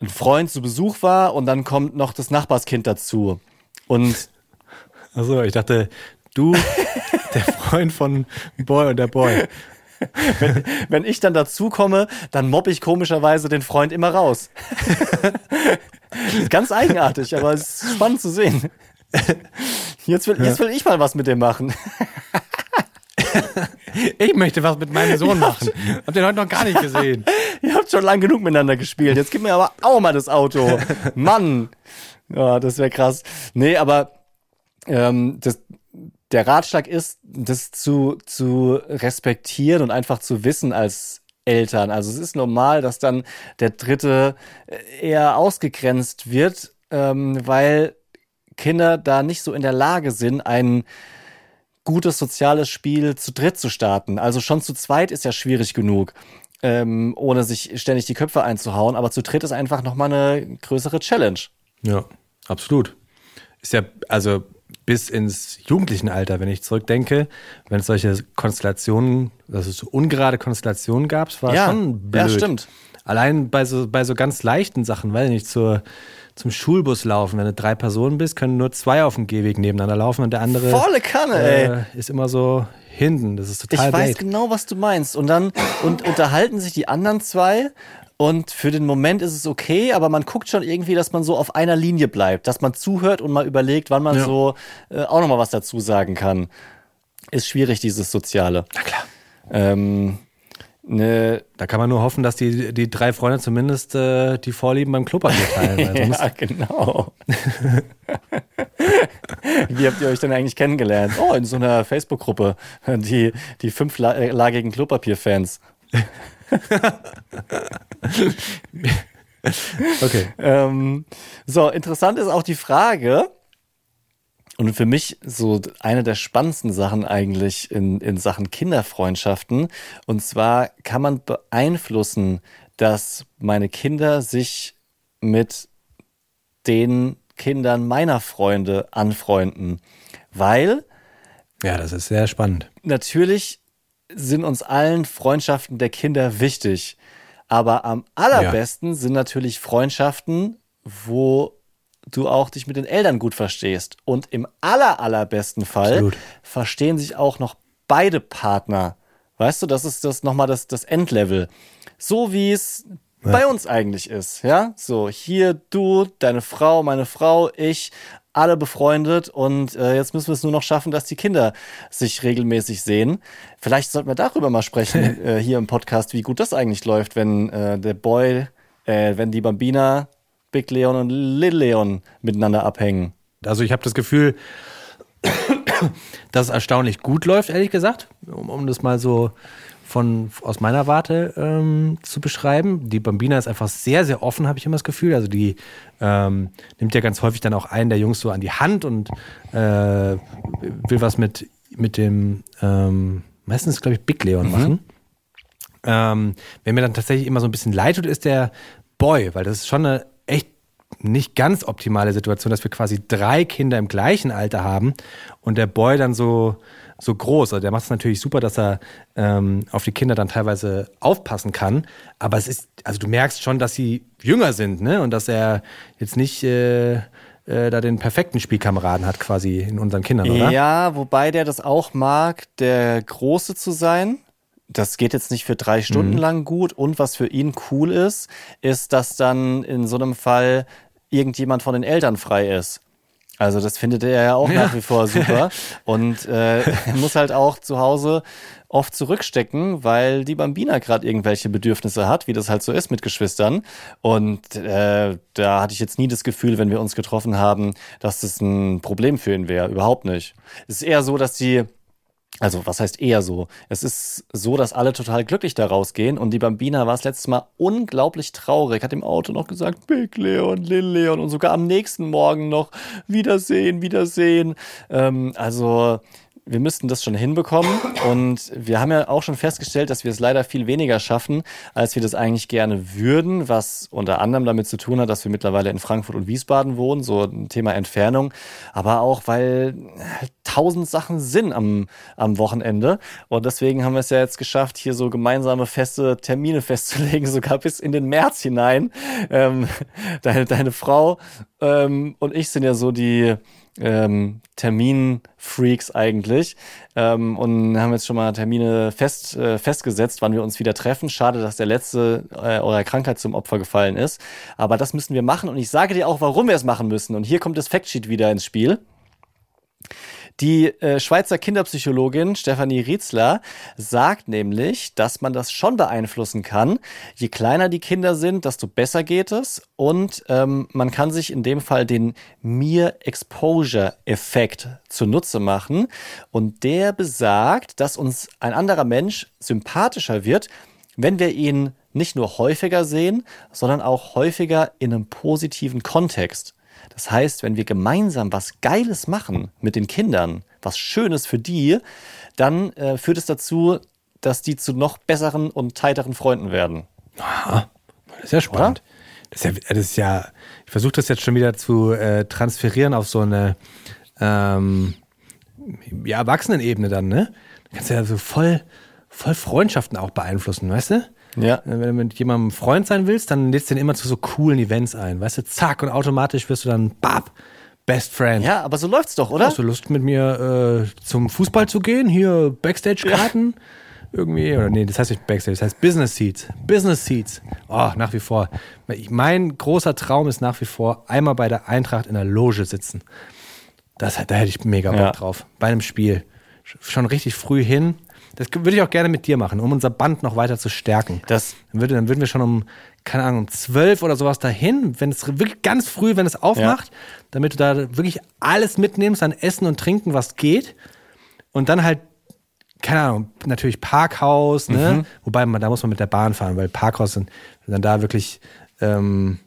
ein Freund zu Besuch war und dann kommt noch das Nachbarskind dazu. Und Achso, ich dachte, du, der Freund von Boy und der Boy. Wenn, wenn ich dann dazu komme, dann mobb ich komischerweise den Freund immer raus. ganz eigenartig, aber es ist spannend zu sehen. Jetzt will, jetzt will ich mal was mit dem machen. Ich möchte was mit meinem Sohn machen. Habt ihr heute noch gar nicht gesehen. Ihr habt schon lang genug miteinander gespielt. Jetzt gib mir aber auch mal das Auto. Mann. Ja, das wäre krass. Nee, aber ähm, das, der Ratschlag ist, das zu, zu respektieren und einfach zu wissen als Eltern. Also es ist normal, dass dann der Dritte eher ausgegrenzt wird, ähm, weil Kinder da nicht so in der Lage sind, ein gutes soziales Spiel zu dritt zu starten. Also schon zu zweit ist ja schwierig genug, ähm, ohne sich ständig die Köpfe einzuhauen. Aber zu dritt ist einfach nochmal eine größere Challenge. Ja, absolut. Ist ja, also bis ins jugendlichen Alter, wenn ich zurückdenke, wenn es solche Konstellationen, dass es so ungerade Konstellationen gab, war Ja, schon blöd. ja, stimmt. Allein bei so, bei so ganz leichten Sachen, weil nicht zur, zum Schulbus laufen, wenn du drei Personen bist, können nur zwei auf dem Gehweg nebeneinander laufen und der andere Volle Kanne, ey. äh, ist immer so hinten. Das ist Ich total weiß blöd. genau, was du meinst. Und dann und unterhalten sich die anderen zwei. Und für den Moment ist es okay, aber man guckt schon irgendwie, dass man so auf einer Linie bleibt, dass man zuhört und mal überlegt, wann man Ja. so äh, auch nochmal was dazu sagen kann. Ist schwierig, dieses Soziale. Na klar. Ähm, ne, Da kann man nur hoffen, dass die, die drei Freunde zumindest äh, die Vorlieben beim Klopapier teilen. Sonst, ja, genau. Wie habt ihr euch denn eigentlich kennengelernt? Oh, in so einer Facebook-Gruppe. Die, die fünflagigen Klopapier-Fans. Okay. Ähm, so, interessant ist auch die Frage, und für mich so eine der spannendsten Sachen eigentlich in, in Sachen Kinderfreundschaften. Und zwar kann man beeinflussen, dass meine Kinder sich mit den Kindern meiner Freunde anfreunden. Weil Ja, das ist sehr spannend. natürlich sind uns allen Freundschaften der Kinder wichtig. Aber am allerbesten sind natürlich Freundschaften, wo du auch dich mit den Eltern gut verstehst. Und im aller, allerbesten Fall Absolut. verstehen sich auch noch beide Partner. Weißt du, das ist das nochmal das, das Endlevel. So wie es bei uns eigentlich ist, ja? So, hier du, deine Frau, meine Frau, ich, alle befreundet und äh, jetzt müssen wir es nur noch schaffen, dass die Kinder sich regelmäßig sehen. Vielleicht sollten wir darüber mal sprechen äh, hier im Podcast, wie gut das eigentlich läuft, wenn äh, der Boy, äh, wenn die Bambina, Big Leon und Little Leon miteinander abhängen. Also ich habe das Gefühl, dass es erstaunlich gut läuft, ehrlich gesagt, um, um das mal so von aus meiner Warte ähm, zu beschreiben. Die Bambina ist einfach sehr, sehr offen, habe ich immer das Gefühl. Also die ähm, nimmt ja ganz häufig dann auch einen der Jungs so an die Hand und äh, will was mit, mit dem, ähm, meistens glaube ich, Big Leon machen. Ähm, wer mir dann tatsächlich immer so ein bisschen leid tut, ist der Boy, weil das ist schon eine nicht ganz optimale Situation, dass wir quasi drei Kinder im gleichen Alter haben und der Boy dann so, so groß. Also der macht es natürlich super, dass er ähm, auf die Kinder dann teilweise aufpassen kann. Aber es ist, also du merkst schon, dass sie jünger sind, ne? Und dass er jetzt nicht äh, äh, da den perfekten Spielkameraden hat, quasi in unseren Kindern, oder? Ja, wobei der das auch mag, der Große zu sein. Das geht jetzt nicht für drei Stunden lang gut. Und was für ihn cool ist, ist, dass dann in so einem Fall irgendjemand von den Eltern frei ist. Also das findet er ja auch nach wie vor super. Und äh, er muss halt auch zu Hause oft zurückstecken, weil die Bambina gerade irgendwelche Bedürfnisse hat, wie das halt so ist mit Geschwistern. Und äh, da hatte ich jetzt nie das Gefühl, wenn wir uns getroffen haben, dass das ein Problem für ihn wäre. Überhaupt nicht. Es ist eher so, dass die also, was heißt eher so? Es ist so, dass alle total glücklich da rausgehen und die Bambina war das letzte Mal unglaublich traurig, hat im Auto noch gesagt, Big Leon, Lil Leon und sogar am nächsten Morgen noch Wiedersehen, Wiedersehen. Ähm, also, wir müssten das schon hinbekommen. Und wir haben ja auch schon festgestellt, dass wir es leider viel weniger schaffen, als wir das eigentlich gerne würden, was unter anderem damit zu tun hat, dass wir mittlerweile in Frankfurt und Wiesbaden wohnen, so ein Thema Entfernung, aber auch, weil halt tausend Sachen sind am, am Wochenende. Und deswegen haben wir es ja jetzt geschafft, hier so gemeinsame feste Termine festzulegen, sogar bis in den März hinein. Ähm, deine, deine Frau ähm, und ich sind ja so die ähm, Terminfreaks eigentlich ähm, und haben jetzt schon mal Termine fest, äh, festgesetzt, wann wir uns wieder treffen. Schade, dass der letzte äh, eurer Krankheit zum Opfer gefallen ist. Aber das müssen wir machen und ich sage dir auch, warum wir es machen müssen. Und hier kommt das Factsheet wieder ins Spiel. Die äh, Schweizer Kinderpsychologin Stefanie Rietzler sagt nämlich, dass man das schon beeinflussen kann. Je kleiner die Kinder sind, desto besser geht es. Und ähm, man kann sich in dem Fall den Mere-Exposure-Effekt zunutze machen. Und der besagt, dass uns ein anderer Mensch sympathischer wird, wenn wir ihn nicht nur häufiger sehen, sondern auch häufiger in einem positiven Kontext. Das heißt, wenn wir gemeinsam was Geiles machen mit den Kindern, was Schönes für die, dann äh, führt es dazu, dass die zu noch besseren und tighteren Freunden werden. Aha, das ist ja spannend. Das ist ja, das ist ja, ich versuche das jetzt schon wieder zu äh, transferieren auf so eine ähm, ja, Erwachsenenebene dann, ne? Du kannst ja so voll, voll Freundschaften auch beeinflussen, weißt du? Ja. Wenn du mit jemandem Freund sein willst, dann lädst du den immer zu so coolen Events ein. Weißt du, zack, und automatisch wirst du dann, bab, Best Friend. Ja, aber so läuft's doch, oder? Hast du Lust mit mir äh, zum Fußball zu gehen? Hier Backstage-Karten? Irgendwie, oder nee, das heißt nicht Backstage, das heißt Business Seats. Business Seats. Oh, nach wie vor. Mein großer Traum ist nach wie vor, einmal bei der Eintracht in der Loge sitzen. Das, da hätte ich mega Bock Ja. drauf. Bei einem Spiel. Schon richtig früh hin. Das würde ich auch gerne mit dir machen, um unser Band noch weiter zu stärken. Das, Dann, würde, dann würden wir schon um, keine Ahnung, um zwölf oder sowas dahin, wenn es wirklich ganz früh, wenn es aufmacht, damit du da wirklich alles mitnimmst an Essen und Trinken, was geht. Und dann halt, keine Ahnung, natürlich Parkhaus, ne? Wobei man, da muss man mit der Bahn fahren, weil Parkhaus sind, wenn dann da wirklich ähm,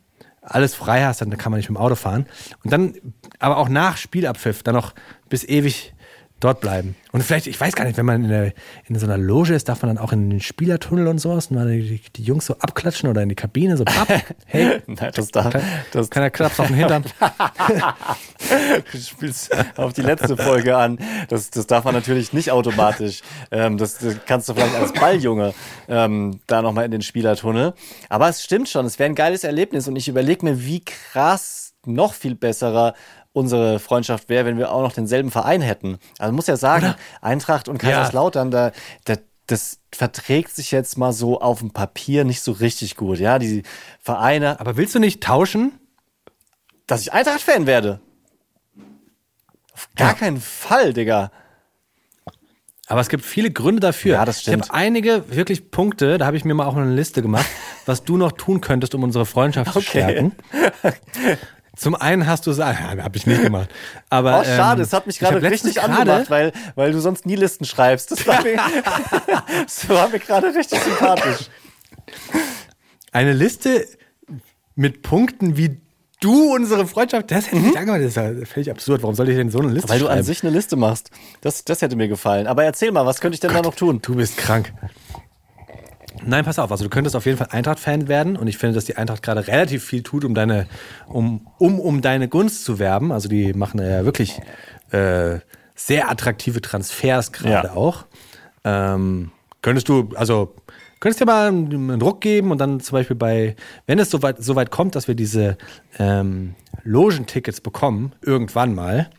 alles frei hast, dann kann man nicht mit dem Auto fahren. Und dann, aber auch nach Spielabpfiff, dann noch bis ewig dort bleiben. Und vielleicht, ich weiß gar nicht, wenn man in, der, in so einer Loge ist, darf man dann auch in den Spielertunnel und sowas und mal die, die Jungs so abklatschen oder in die Kabine, so papp, hey, nein, das da, das, keiner klaps auf den Hintern. du spielst auf die letzte Folge an. Das, das darf man natürlich nicht automatisch. Ähm, das, das kannst du vielleicht als Balljunge ähm, da nochmal in den Spielertunnel. Aber es stimmt schon, es wäre ein geiles Erlebnis und ich überlege mir, wie krass noch viel besserer unsere Freundschaft wäre, wenn wir auch noch denselben Verein hätten. Also muss ja sagen, Eintracht und Kaiserslautern, da, da, das verträgt sich jetzt mal so auf dem Papier nicht so richtig gut. Ja, die Vereine, Aber willst du nicht tauschen? dass ich Eintracht-Fan werde. Auf gar Ja. keinen Fall, Digga. Aber es gibt viele Gründe dafür. Ja, das stimmt. Ich habe einige wirklich Punkte, da habe ich mir mal auch eine Liste gemacht, was du noch tun könntest, um unsere Freundschaft zu Okay. stärken. Zum einen hast du es, ah, habe ich nicht gemacht. Aber Oh, schade, ähm, es hat mich ich gerade richtig gerade- angemacht, weil, weil du sonst nie Listen schreibst. Das war mir, das war mir gerade richtig sympathisch. Eine Liste mit Punkten, wie du unsere Freundschaft, das hätte ich nicht angemacht. Das ist ja völlig absurd. Warum soll ich denn so eine Liste Mhm. Weil du schreiben? an sich eine Liste machst. Das, das hätte mir gefallen. Aber erzähl mal, was könnte ich denn da noch tun? Du bist krank. Nein, pass auf. Also du könntest auf jeden Fall Eintracht-Fan werden und ich finde, dass die Eintracht gerade relativ viel tut, um deine, um, um, um deine Gunst zu werben. Also die machen ja wirklich äh, sehr attraktive Transfers gerade Ja. auch. Ähm, könntest du, also könntest dir mal einen, Druck geben und dann zum Beispiel bei, wenn es soweit so weit kommt, dass wir diese ähm, Logentickets bekommen, irgendwann mal,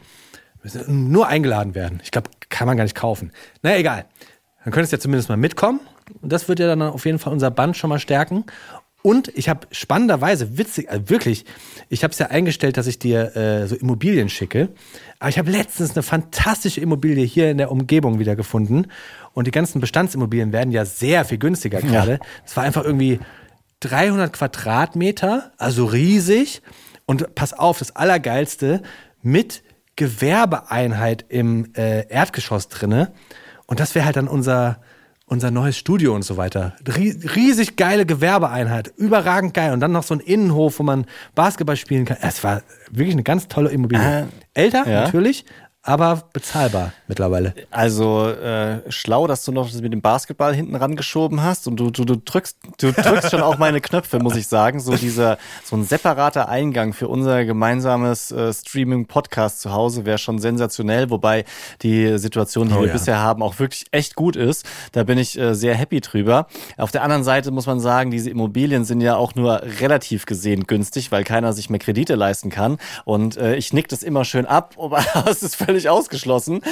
nur eingeladen werden. Ich glaube, kann man gar nicht kaufen. Na egal. Dann könntest du ja zumindest mal mitkommen. Und das wird ja dann auf jeden Fall unser Band schon mal stärken. Und ich habe spannenderweise, witzig, also wirklich, ich habe es ja eingestellt, dass ich dir äh, so Immobilien schicke. Aber ich habe letztens eine fantastische Immobilie hier in der Umgebung wieder gefunden. Und die ganzen Bestandsimmobilien werden ja sehr viel günstiger gerade. Es war einfach irgendwie 300 Quadratmeter, also riesig. Und pass auf, das Allergeilste, mit Gewerbeeinheit im äh, Erdgeschoss drinne. Und das wäre halt dann unser, unser neues Studio und so weiter. Rie- Riesig geile Gewerbeeinheit, überragend geil. Und dann noch so ein Innenhof, wo man Basketball spielen kann. Es war wirklich eine ganz tolle Immobilie. Ah, Älter, ja. natürlich, aber bezahlbar mittlerweile. Also äh, schlau, dass du noch das mit dem Basketball hinten rangeschoben hast und du, du, du drückst, du drückst schon auch meine Knöpfe, muss ich sagen. So dieser, so ein separater Eingang für unser gemeinsames äh, Streaming-Podcast zu Hause wäre schon sensationell, wobei die Situation, die Oh wir ja. bisher haben, auch wirklich echt gut ist. Da bin ich äh, sehr happy drüber. Auf der anderen Seite muss man sagen, diese Immobilien sind ja auch nur relativ gesehen günstig, weil keiner sich mehr Kredite leisten kann. Und äh, ich nick das immer schön ab, aber es ist völlig ausgeschlossen.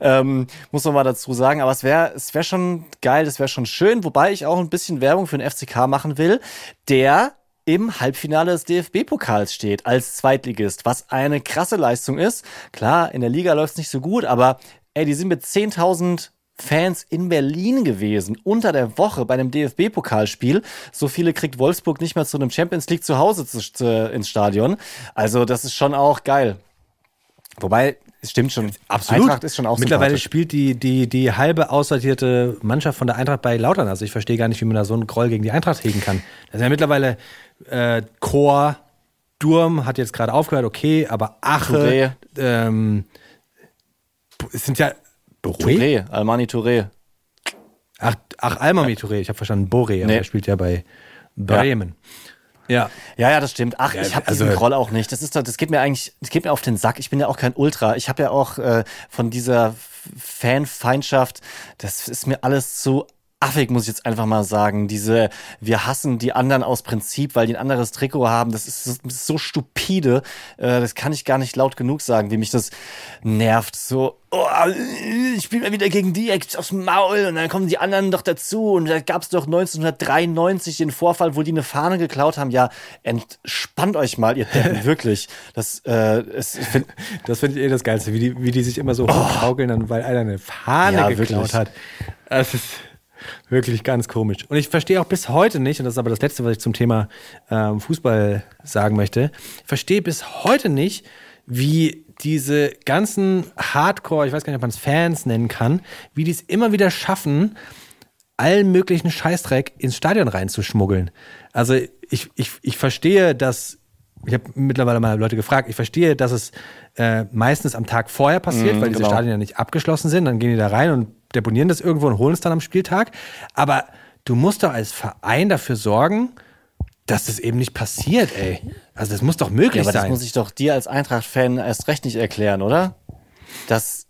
Ähm, muss man mal dazu sagen. Aber es wäre es wär schon geil, es wäre schon schön, wobei ich auch ein bisschen Werbung für den FCK machen will, der im Halbfinale des DFB-Pokals steht als Zweitligist, was eine krasse Leistung ist. Klar, in der Liga läuft es nicht so gut, aber ey, die sind mit 10.000 Fans in Berlin gewesen, unter der Woche bei einem DFB-Pokalspiel. So viele kriegt Wolfsburg nicht mehr zu einem Champions League zu Hause zu, zu, ins Stadion. Also das ist schon auch geil. Wobei, es stimmt schon. Eintracht ist schon auch Mittlerweile spielt die, die, die halbe aussortierte Mannschaft von der Eintracht bei Lautern. Also ich verstehe gar nicht, wie man da so einen Groll gegen die Eintracht hegen kann. Das ist ja mittlerweile äh, Chor, Durm hat jetzt gerade aufgehört, okay, aber Ache, ähm, es sind ja Boré? Touré, Almani Touré. Ach, ach Almami Touré, ich habe verstanden, Boré, aber Nee. er spielt ja bei Bremen. Ja. Ja, ja, das stimmt. Ach, Ja, ich habe also- diesen Groll auch nicht. Das ist, doch- das geht mir eigentlich, das geht mir auf den Sack. Ich bin ja auch kein Ultra. Ich habe ja auch äh, von dieser Fanfeindschaft, das ist mir alles zu affig, muss ich jetzt einfach mal sagen. Diese, wir hassen die anderen aus Prinzip, weil die ein anderes Trikot haben. Das ist, so- das ist so stupide. Äh, das kann ich gar nicht laut genug sagen, wie mich das nervt. So, oh, ich spiele mal wieder gegen die, er gibt's aufs Maul und dann kommen die anderen doch dazu. Und da gab's doch 1993 den Vorfall, wo die eine Fahne geklaut haben. Ja, entspannt euch mal, ihr Deppen, wirklich. Das, äh, es, find, Das finde ich eh das Geilste, wie die, wie die sich immer so hochschaukeln, dann, weil einer eine Fahne Ja, geklaut wirklich. hat. Das ist wirklich ganz komisch. Und ich verstehe auch bis heute nicht, und das ist aber das Letzte, was ich zum Thema ähm, Fußball sagen möchte, ich verstehe bis heute nicht, wie diese ganzen Hardcore, ich weiß gar nicht, ob man es Fans nennen kann, wie die es immer wieder schaffen, allen möglichen Scheißdreck ins Stadion reinzuschmuggeln. Also ich, ich, ich verstehe, dass, ich habe mittlerweile mal Leute gefragt, ich verstehe, dass es äh, meistens am Tag vorher passiert, weil diese genau. Stadien ja nicht abgeschlossen sind. Dann gehen die da rein und deponieren das irgendwo und holen es dann am Spieltag. Aber du musst doch als Verein dafür sorgen, dass das eben nicht passiert, ey. Also das muss doch ja, möglich aber das sein. muss ich doch dir als Eintracht-Fan erst recht nicht erklären, oder? Dass,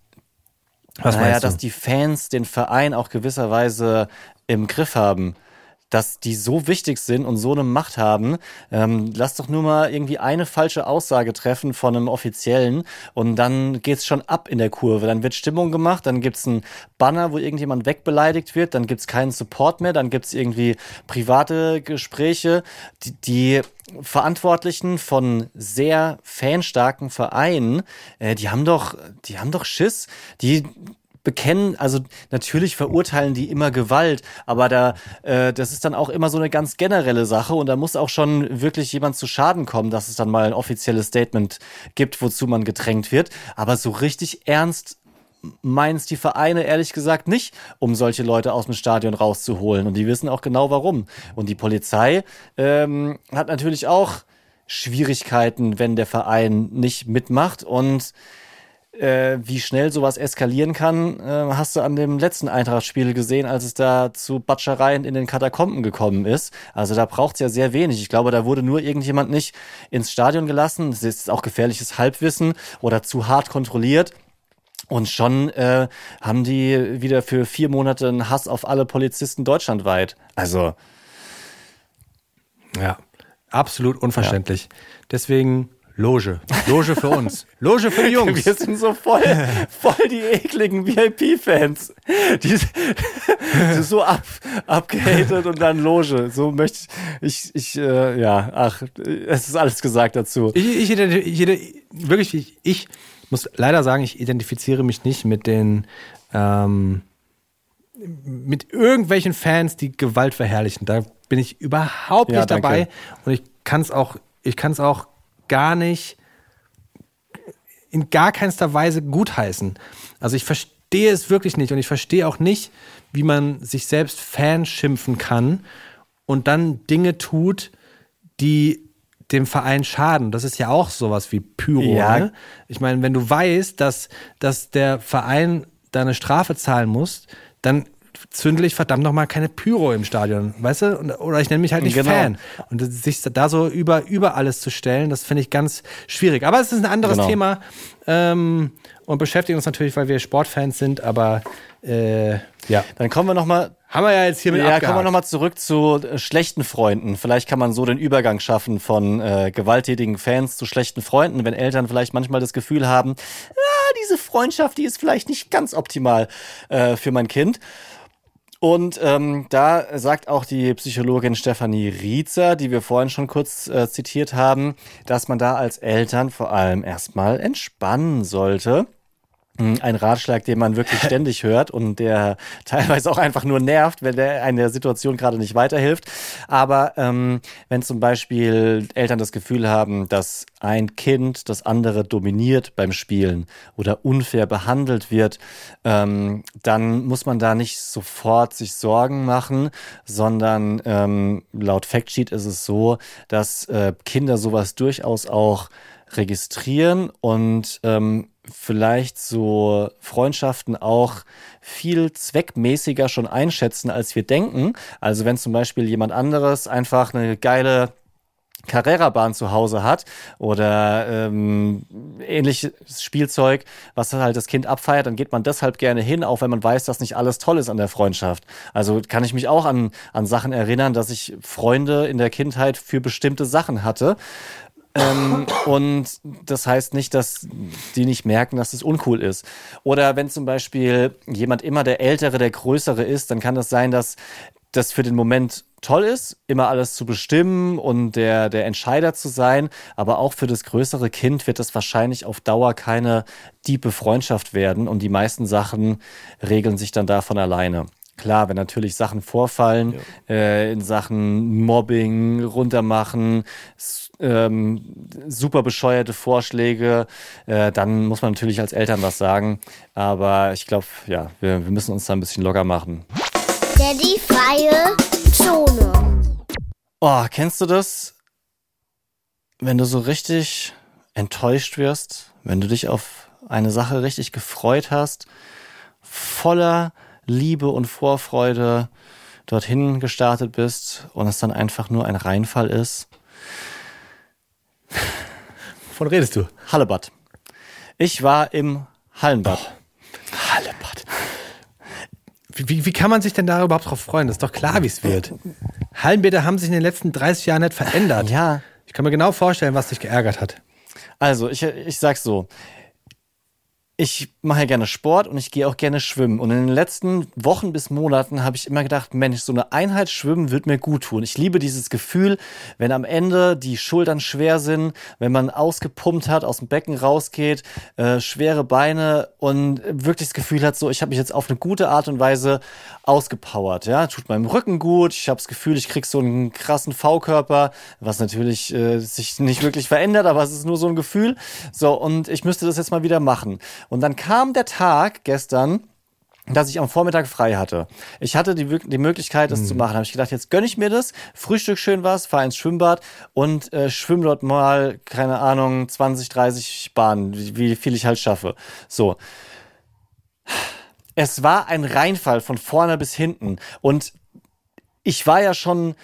Was naja, dass die Fans den Verein auch gewisserweise im Griff haben. Dass die so wichtig sind und so eine Macht haben. Ähm, lass doch nur mal irgendwie eine falsche Aussage treffen von einem Offiziellen und dann geht's schon ab in der Kurve. Dann wird Stimmung gemacht, dann gibt's ein Banner, wo irgendjemand wegbeleidigt wird, dann gibt's keinen Support mehr, dann gibt's irgendwie private Gespräche. Die, die Verantwortlichen von sehr fanstarken Vereinen, äh, die haben doch, die haben doch Schiss. Die bekennen, also natürlich verurteilen die immer Gewalt, aber da, äh, das ist dann auch immer so eine ganz generelle Sache und da muss auch schon wirklich jemand zu Schaden kommen, dass es dann mal ein offizielles Statement gibt, wozu man gedrängt wird. Aber so richtig ernst meinen es die Vereine ehrlich gesagt nicht, um solche Leute aus dem Stadion rauszuholen. Und die wissen auch genau warum. Und die Polizei ähm, hat natürlich auch Schwierigkeiten, wenn der Verein nicht mitmacht. Und äh, wie schnell sowas eskalieren kann, äh, hast du an dem letzten Eintracht-Spiel gesehen, als es da zu Batschereien in den Katakomben gekommen ist. Also da braucht's ja sehr wenig. Ich glaube, da wurde nur irgendjemand nicht ins Stadion gelassen. Das ist auch gefährliches Halbwissen oder zu hart kontrolliert. Und schon äh, haben die wieder für vier Monate einen Hass auf alle Polizisten deutschlandweit. Also, Ja, absolut unverständlich. Deswegen Loge. Loge für uns. Loge für die Jungs. wir sind so voll, voll die ekligen VIP-Fans. Die die so ab, abgehatet und dann Loge. So möchte ich, ich, ich äh, ja, ach, es ist alles gesagt dazu. Ich, ich, ich, wirklich, ich, ich muss leider sagen, ich identifiziere mich nicht mit den ähm, mit irgendwelchen Fans, die Gewalt verherrlichen. Da bin ich überhaupt Ja, nicht danke. dabei und ich kann es auch, ich kann es auch gar nicht in gar keinster Weise gutheißen. Also ich verstehe es wirklich nicht und ich verstehe auch nicht, wie man sich selbst Fan schimpfen kann und dann Dinge tut, die dem Verein schaden. Das ist ja auch sowas wie Pyro. Ja. Ne? Ich meine, wenn du weißt, dass, dass der Verein da eine Strafe zahlen muss, dann zündel ich verdammt nochmal keine Pyro im Stadion, weißt du? Und, oder ich nenne mich halt nicht Genau. Fan. Und sich da so über, über alles zu stellen, das finde ich ganz schwierig. Aber es ist ein anderes Genau. Thema ähm, und beschäftigt uns natürlich, weil wir Sportfans sind, aber äh, ja. Dann kommen wir nochmal Haben wir ja jetzt hiermit Ja, kommen wir abgehakt. nochmal zurück zu äh, schlechten Freunden. Vielleicht kann man so den Übergang schaffen von äh, gewalttätigen Fans zu schlechten Freunden, wenn Eltern vielleicht manchmal das Gefühl haben, ah, diese Freundschaft, die ist vielleicht nicht ganz optimal äh, für mein Kind. Und ähm, da sagt auch die Psychologin Stefanie Riezer, die wir vorhin schon kurz äh, zitiert haben, dass man da als Eltern vor allem erstmal entspannen sollte. Ein Ratschlag, den man wirklich ständig hört und der teilweise auch einfach nur nervt, wenn der in der Situation gerade nicht weiterhilft. Aber ähm, wenn zum Beispiel Eltern das Gefühl haben, dass ein Kind das andere dominiert beim Spielen oder unfair behandelt wird, ähm, dann muss man da nicht sofort sich Sorgen machen, sondern ähm, laut Factsheet ist es so, dass äh, Kinder sowas durchaus auch registrieren und ähm, vielleicht so Freundschaften auch viel zweckmäßiger schon einschätzen, als wir denken. Also wenn zum Beispiel jemand anderes einfach eine geile Carrera-Bahn zu Hause hat oder ähm, ähnliches Spielzeug, was halt das Kind abfeiert, dann geht man deshalb gerne hin, auch wenn man weiß, dass nicht alles toll ist an der Freundschaft. Also kann ich mich auch an, an Sachen erinnern, dass ich Freunde in der Kindheit für bestimmte Sachen hatte. Ähm, und das heißt nicht, dass die nicht merken, dass es uncool ist. Oder wenn zum Beispiel jemand immer der Ältere, der Größere ist, dann kann das sein, dass das für den Moment toll ist, immer alles zu bestimmen und der, der Entscheider zu sein. Aber auch für das größere Kind wird das wahrscheinlich auf Dauer keine diepe Freundschaft werden und die meisten Sachen regeln sich dann davon alleine. Klar, wenn natürlich Sachen vorfallen, äh, in Sachen Mobbing, runtermachen, ähm, super bescheuerte Vorschläge, äh, dann muss man natürlich als Eltern was sagen. Aber ich glaube, ja, wir, wir müssen uns da ein bisschen locker machen. Daddy freie Zone. Oh, kennst du das? Wenn du so richtig enttäuscht wirst, wenn du dich auf eine Sache richtig gefreut hast, voller Liebe und Vorfreude dorthin gestartet bist und es dann einfach nur ein Reinfall ist. Wovon redest du? Hallebad. Ich war im Hallenbad. Hallebad. Wie, wie, wie kann man sich denn da überhaupt drauf freuen? Das ist doch klar, wie es wird. Hallenbäder haben sich in den letzten 30 Jahren nicht verändert. Ja. Ich kann mir genau vorstellen, was dich geärgert hat. Also, ich, ich sag's so. Ich mache ja gerne Sport und ich gehe auch gerne schwimmen. Und in den letzten Wochen bis Monaten habe ich immer gedacht, Mensch, so eine Einheit schwimmen wird mir gut tun. Ich liebe dieses Gefühl, wenn am Ende die Schultern schwer sind, wenn man ausgepumpt hat, aus dem Becken rausgeht, äh, schwere Beine und wirklich das Gefühl hat, so, ich habe mich jetzt auf eine gute Art und Weise ausgepowert. Ja, tut meinem Rücken gut. Ich habe das Gefühl, ich krieg so einen krassen V-Körper, was natürlich äh, sich nicht wirklich verändert, aber es ist nur so ein Gefühl. So, und ich müsste das jetzt mal wieder machen. Und dann kam der Tag gestern, dass ich am Vormittag frei hatte. Ich hatte die, die Möglichkeit, das zu machen. Habe ich gedacht, jetzt gönne ich mir das, frühstück schön was, fahre ins Schwimmbad und äh, schwimm dort mal, keine Ahnung, 20, 30 Bahnen, wie, wie viel ich halt schaffe. So. Es war ein Reinfall von vorne bis hinten und ich war ja schon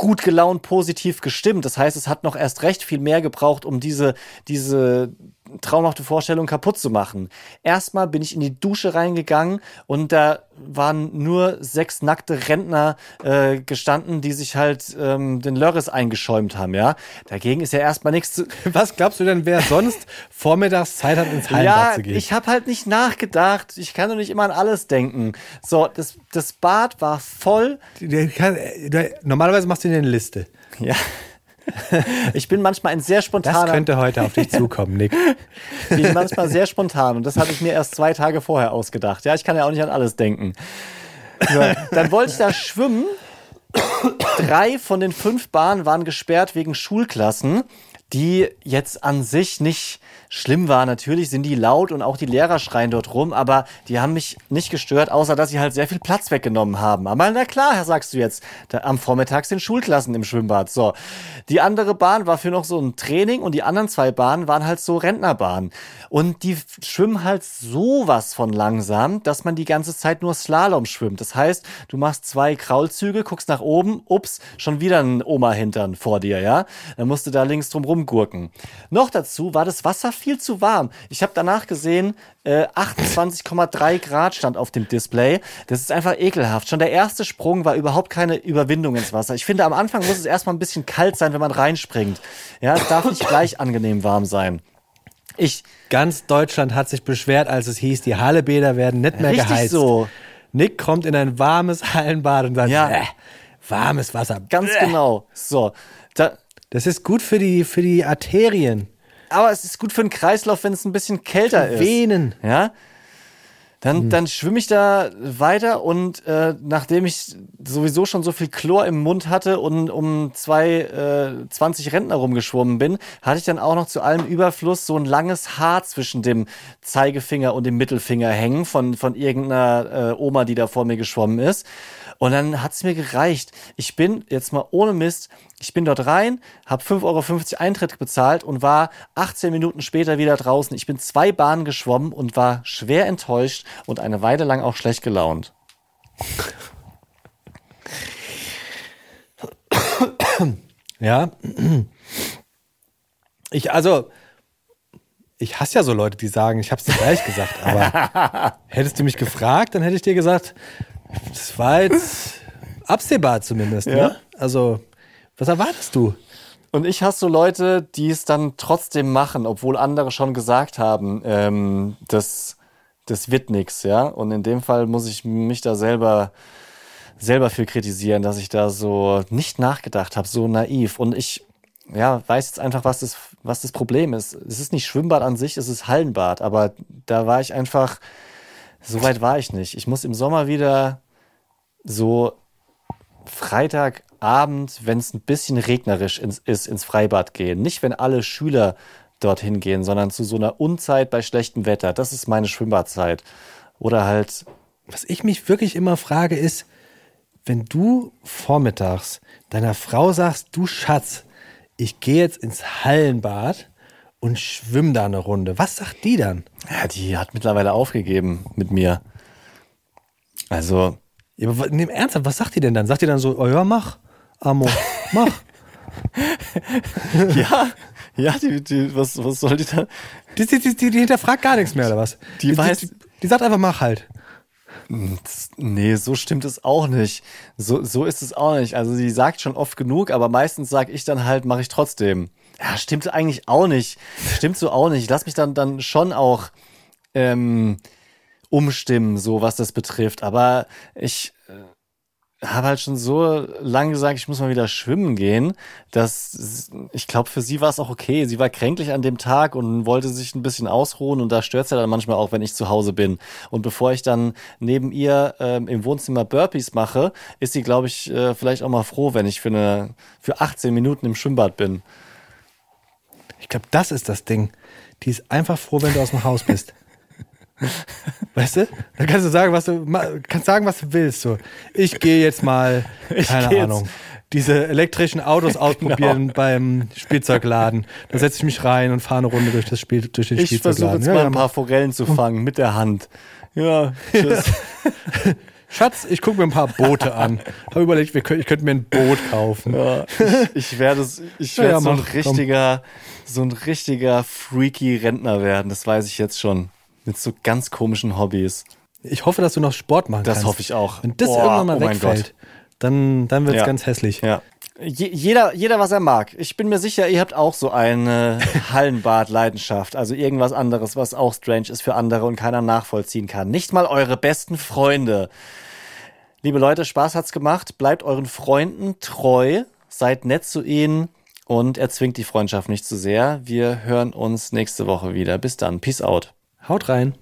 gut gelaunt, positiv gestimmt. Das heißt, es hat noch erst recht viel mehr gebraucht, um diese, diese traumhafte Vorstellung kaputt zu machen. Erstmal bin ich in die Dusche reingegangen und da waren nur sechs nackte Rentner äh, gestanden, die sich halt ähm, den Lörres eingeschäumt haben, ja. Dagegen ist ja erstmal nichts zu, Was glaubst du denn, wer sonst vormittags Zeit hat, ins Hallenbad ja, zu gehen? ich habe halt nicht nachgedacht. Ich kann doch nicht immer an alles denken. So, das, das Bad war voll. Der, normalerweise machst du dir eine Liste. Ja. Ich bin manchmal ein sehr Das spontaner, könnte heute auf dich zukommen, Nick. bin manchmal sehr spontan und das habe ich mir erst zwei Tage vorher ausgedacht. Ja, ich kann ja auch nicht an alles denken. So, dann wollte ich da schwimmen. Drei von den fünf Bahnen waren gesperrt wegen Schulklassen. die jetzt an sich nicht schlimm war. Natürlich sind die laut und auch die Lehrer schreien dort rum, aber die haben mich nicht gestört, außer dass sie halt sehr viel Platz weggenommen haben. Aber na klar, sagst du jetzt, da, am Vormittag sind Schulklassen im Schwimmbad. So. Die andere Bahn war für noch so ein Training und die anderen zwei Bahnen waren halt so Rentnerbahnen. Und die schwimmen halt sowas von langsam, dass man die ganze Zeit nur Slalom schwimmt. Das heißt, du machst zwei Kraulzüge, guckst nach oben, ups, schon wieder ein Oma-Hintern vor dir, ja? Dann musst du da links drum rumgurken. Noch dazu war das Wasser viel zu warm. Ich habe danach gesehen, äh, 28,3 Grad stand auf dem Display. Das ist einfach ekelhaft. Schon der erste Sprung war überhaupt keine Überwindung ins Wasser. Ich finde, am Anfang muss es erstmal ein bisschen kalt sein, wenn man reinspringt. Ja, es darf nicht gleich angenehm warm sein. Ich, Ganz Deutschland hat sich beschwert, als es hieß, die Hallebäder werden nicht mehr Richtig geheizt. so. Nick kommt in ein warmes Hallenbad und sagt, Ja. äh, warmes Wasser. ganz Bäh. genau. So. Da, Das ist gut für die, für die Arterien, aber es ist gut für den Kreislauf, wenn es ein bisschen kälter ist. Venen. Ja. Dann, dann schwimme ich da weiter und äh, nachdem ich sowieso schon so viel Chlor im Mund hatte und um zwei äh, 20 Rentner rumgeschwommen bin, hatte ich dann auch noch zu allem Überfluss so ein langes Haar zwischen dem Zeigefinger und dem Mittelfinger hängen von, von irgendeiner äh, Oma, die da vor mir geschwommen ist. Und dann hat's mir gereicht. Ich bin jetzt mal ohne Mist, ich bin dort rein, habe 5,50 Euro Eintritt bezahlt und war 18 Minuten später wieder draußen. Ich bin zwei Bahnen geschwommen und war schwer enttäuscht und eine Weile lang auch schlecht gelaunt. Ja. Ich, also, ich hasse ja so Leute, die sagen, ich hab's dir gleich gesagt, aber hättest du mich gefragt, dann hätte ich dir gesagt, das war jetzt absehbar zumindest, Ja. ne? Also, was erwartest du? Und ich hasse so Leute, die es dann trotzdem machen, obwohl andere schon gesagt haben, ähm, das, das wird nix, ja. Und in dem Fall muss ich mich da selber, selber für kritisieren, dass ich da so nicht nachgedacht habe, so naiv. Und ich, ja, weiß jetzt einfach, was das, was das Problem ist. Es ist nicht Schwimmbad an sich, es ist Hallenbad, aber da war ich einfach, so weit war ich nicht. Ich muss im Sommer wieder so Freitagabend, wenn es ein bisschen regnerisch ins, ist, ins Freibad gehen. Nicht, wenn alle Schüler dorthin gehen, sondern zu so einer Unzeit bei schlechtem Wetter. Das ist meine Schwimmbadzeit. Oder halt, Was ich mich wirklich immer frage, ist, wenn du vormittags deiner Frau sagst, du Schatz, ich gehe jetzt ins Hallenbad und schwimm da eine Runde, was sagt die dann? ja, die hat mittlerweile aufgegeben mit mir. Also, Ja, aber nee, ernsthaft, was sagt die denn dann? Sagt die dann so, oh ja, mach, Amo, mach. ja, ja, die, die, was, was soll die da? Die, die, die, die, die hinterfragt gar nichts mehr, oder was? Die weiß- Die, die sagt einfach, mach halt. Das- Nee, so stimmt es auch nicht. So, so ist es auch nicht. Also sie sagt schon oft genug, aber meistens sage ich dann halt, mache ich trotzdem. Ja, stimmt eigentlich auch nicht. Stimmt so auch nicht. Ich lass mich dann, dann schon auch ähm, umstimmen, so was das betrifft. Aber ich äh, habe halt schon so lange gesagt, ich muss mal wieder schwimmen gehen, dass ich glaube, für sie war es auch okay. Sie war kränklich an dem Tag und wollte sich ein bisschen ausruhen und da stört es ja dann manchmal auch, wenn ich zu Hause bin. Und bevor ich dann neben ihr ähm, im Wohnzimmer Burpees mache, ist sie, glaube ich, äh, vielleicht auch mal froh, wenn ich für eine für 18 Minuten im Schwimmbad bin. Ich glaube, das ist das Ding. Die ist einfach froh, wenn du aus dem Haus bist. Weißt du? Dann kannst du sagen, was du kannst sagen, was du willst. So, ich gehe jetzt mal, keine jetzt- Ahnung, diese elektrischen Autos ausprobieren beim Spielzeugladen. Da setze ich mich rein und fahre eine Runde durch das Spiel, durch den Ich versuche Spielzeugladen. jetzt Ja, mal ein paar Forellen zu fangen mit der Hand. Ja, tschüss. Schatz, ich gucke mir ein paar Boote an. Habe überlegt, könnt- ich könnte mir ein Boot kaufen. Ja, ich, ich werde ich werde ja, so ein mach, komm. richtiger, so ein richtiger freaky Rentner werden. Das weiß ich jetzt schon. Mit so ganz komischen Hobbys. Ich hoffe, dass du noch Sport machen Das kannst. hoffe ich auch. Wenn das Boah, irgendwann mal oh wegfällt, dann, dann wird es Ja. ganz hässlich. Ja. Je, jeder, jeder, was er mag. Ich bin mir sicher, ihr habt auch so eine Hallenbad-Leidenschaft. Also irgendwas anderes, was auch strange ist für andere und keiner nachvollziehen kann. Nicht mal eure besten Freunde. Liebe Leute, Spaß hat's gemacht. Bleibt euren Freunden treu. Seid nett zu ihnen und erzwingt die Freundschaft nicht zu sehr. Wir hören uns nächste Woche wieder. Bis dann. Peace out. Haut rein.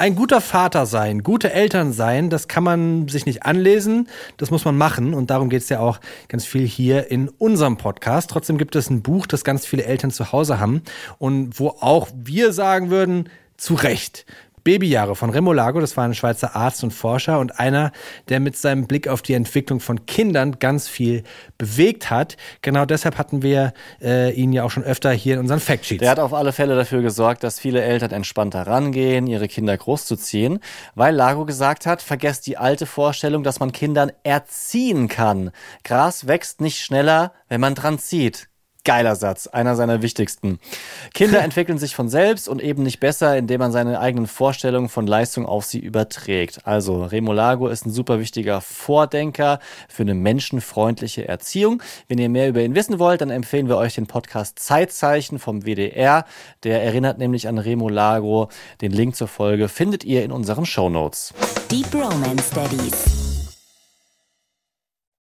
Ein guter Vater sein, gute Eltern sein, das kann man sich nicht anlesen, das muss man machen und darum geht es ja auch ganz viel hier in unserem Podcast. Trotzdem gibt es ein Buch, das ganz viele Eltern zu Hause haben und wo auch wir sagen würden, zu Recht. Babyjahre von Remo Lago, das war ein Schweizer Arzt und Forscher und einer, der mit seinem Blick auf die Entwicklung von Kindern ganz viel bewegt hat. Genau deshalb hatten wir äh, ihn ja auch schon öfter hier in unseren Factsheets. Der hat auf alle Fälle dafür gesorgt, dass viele Eltern entspannter rangehen, ihre Kinder großzuziehen, weil Lago gesagt hat, vergesst die alte Vorstellung, dass man Kindern erziehen kann. Gras wächst nicht schneller, wenn man dran zieht. Geiler Satz, einer seiner wichtigsten. Kinder entwickeln sich von selbst und eben nicht besser, indem man seine eigenen Vorstellungen von Leistung auf sie überträgt. Also Remo Lago ist ein super wichtiger Vordenker für eine menschenfreundliche Erziehung. Wenn ihr mehr über ihn wissen wollt, dann empfehlen wir euch den Podcast Zeitzeichen vom WDR. Der erinnert nämlich an Remo Lago. Den Link zur Folge findet ihr in unseren Show Notes. Deep Romance Daddies.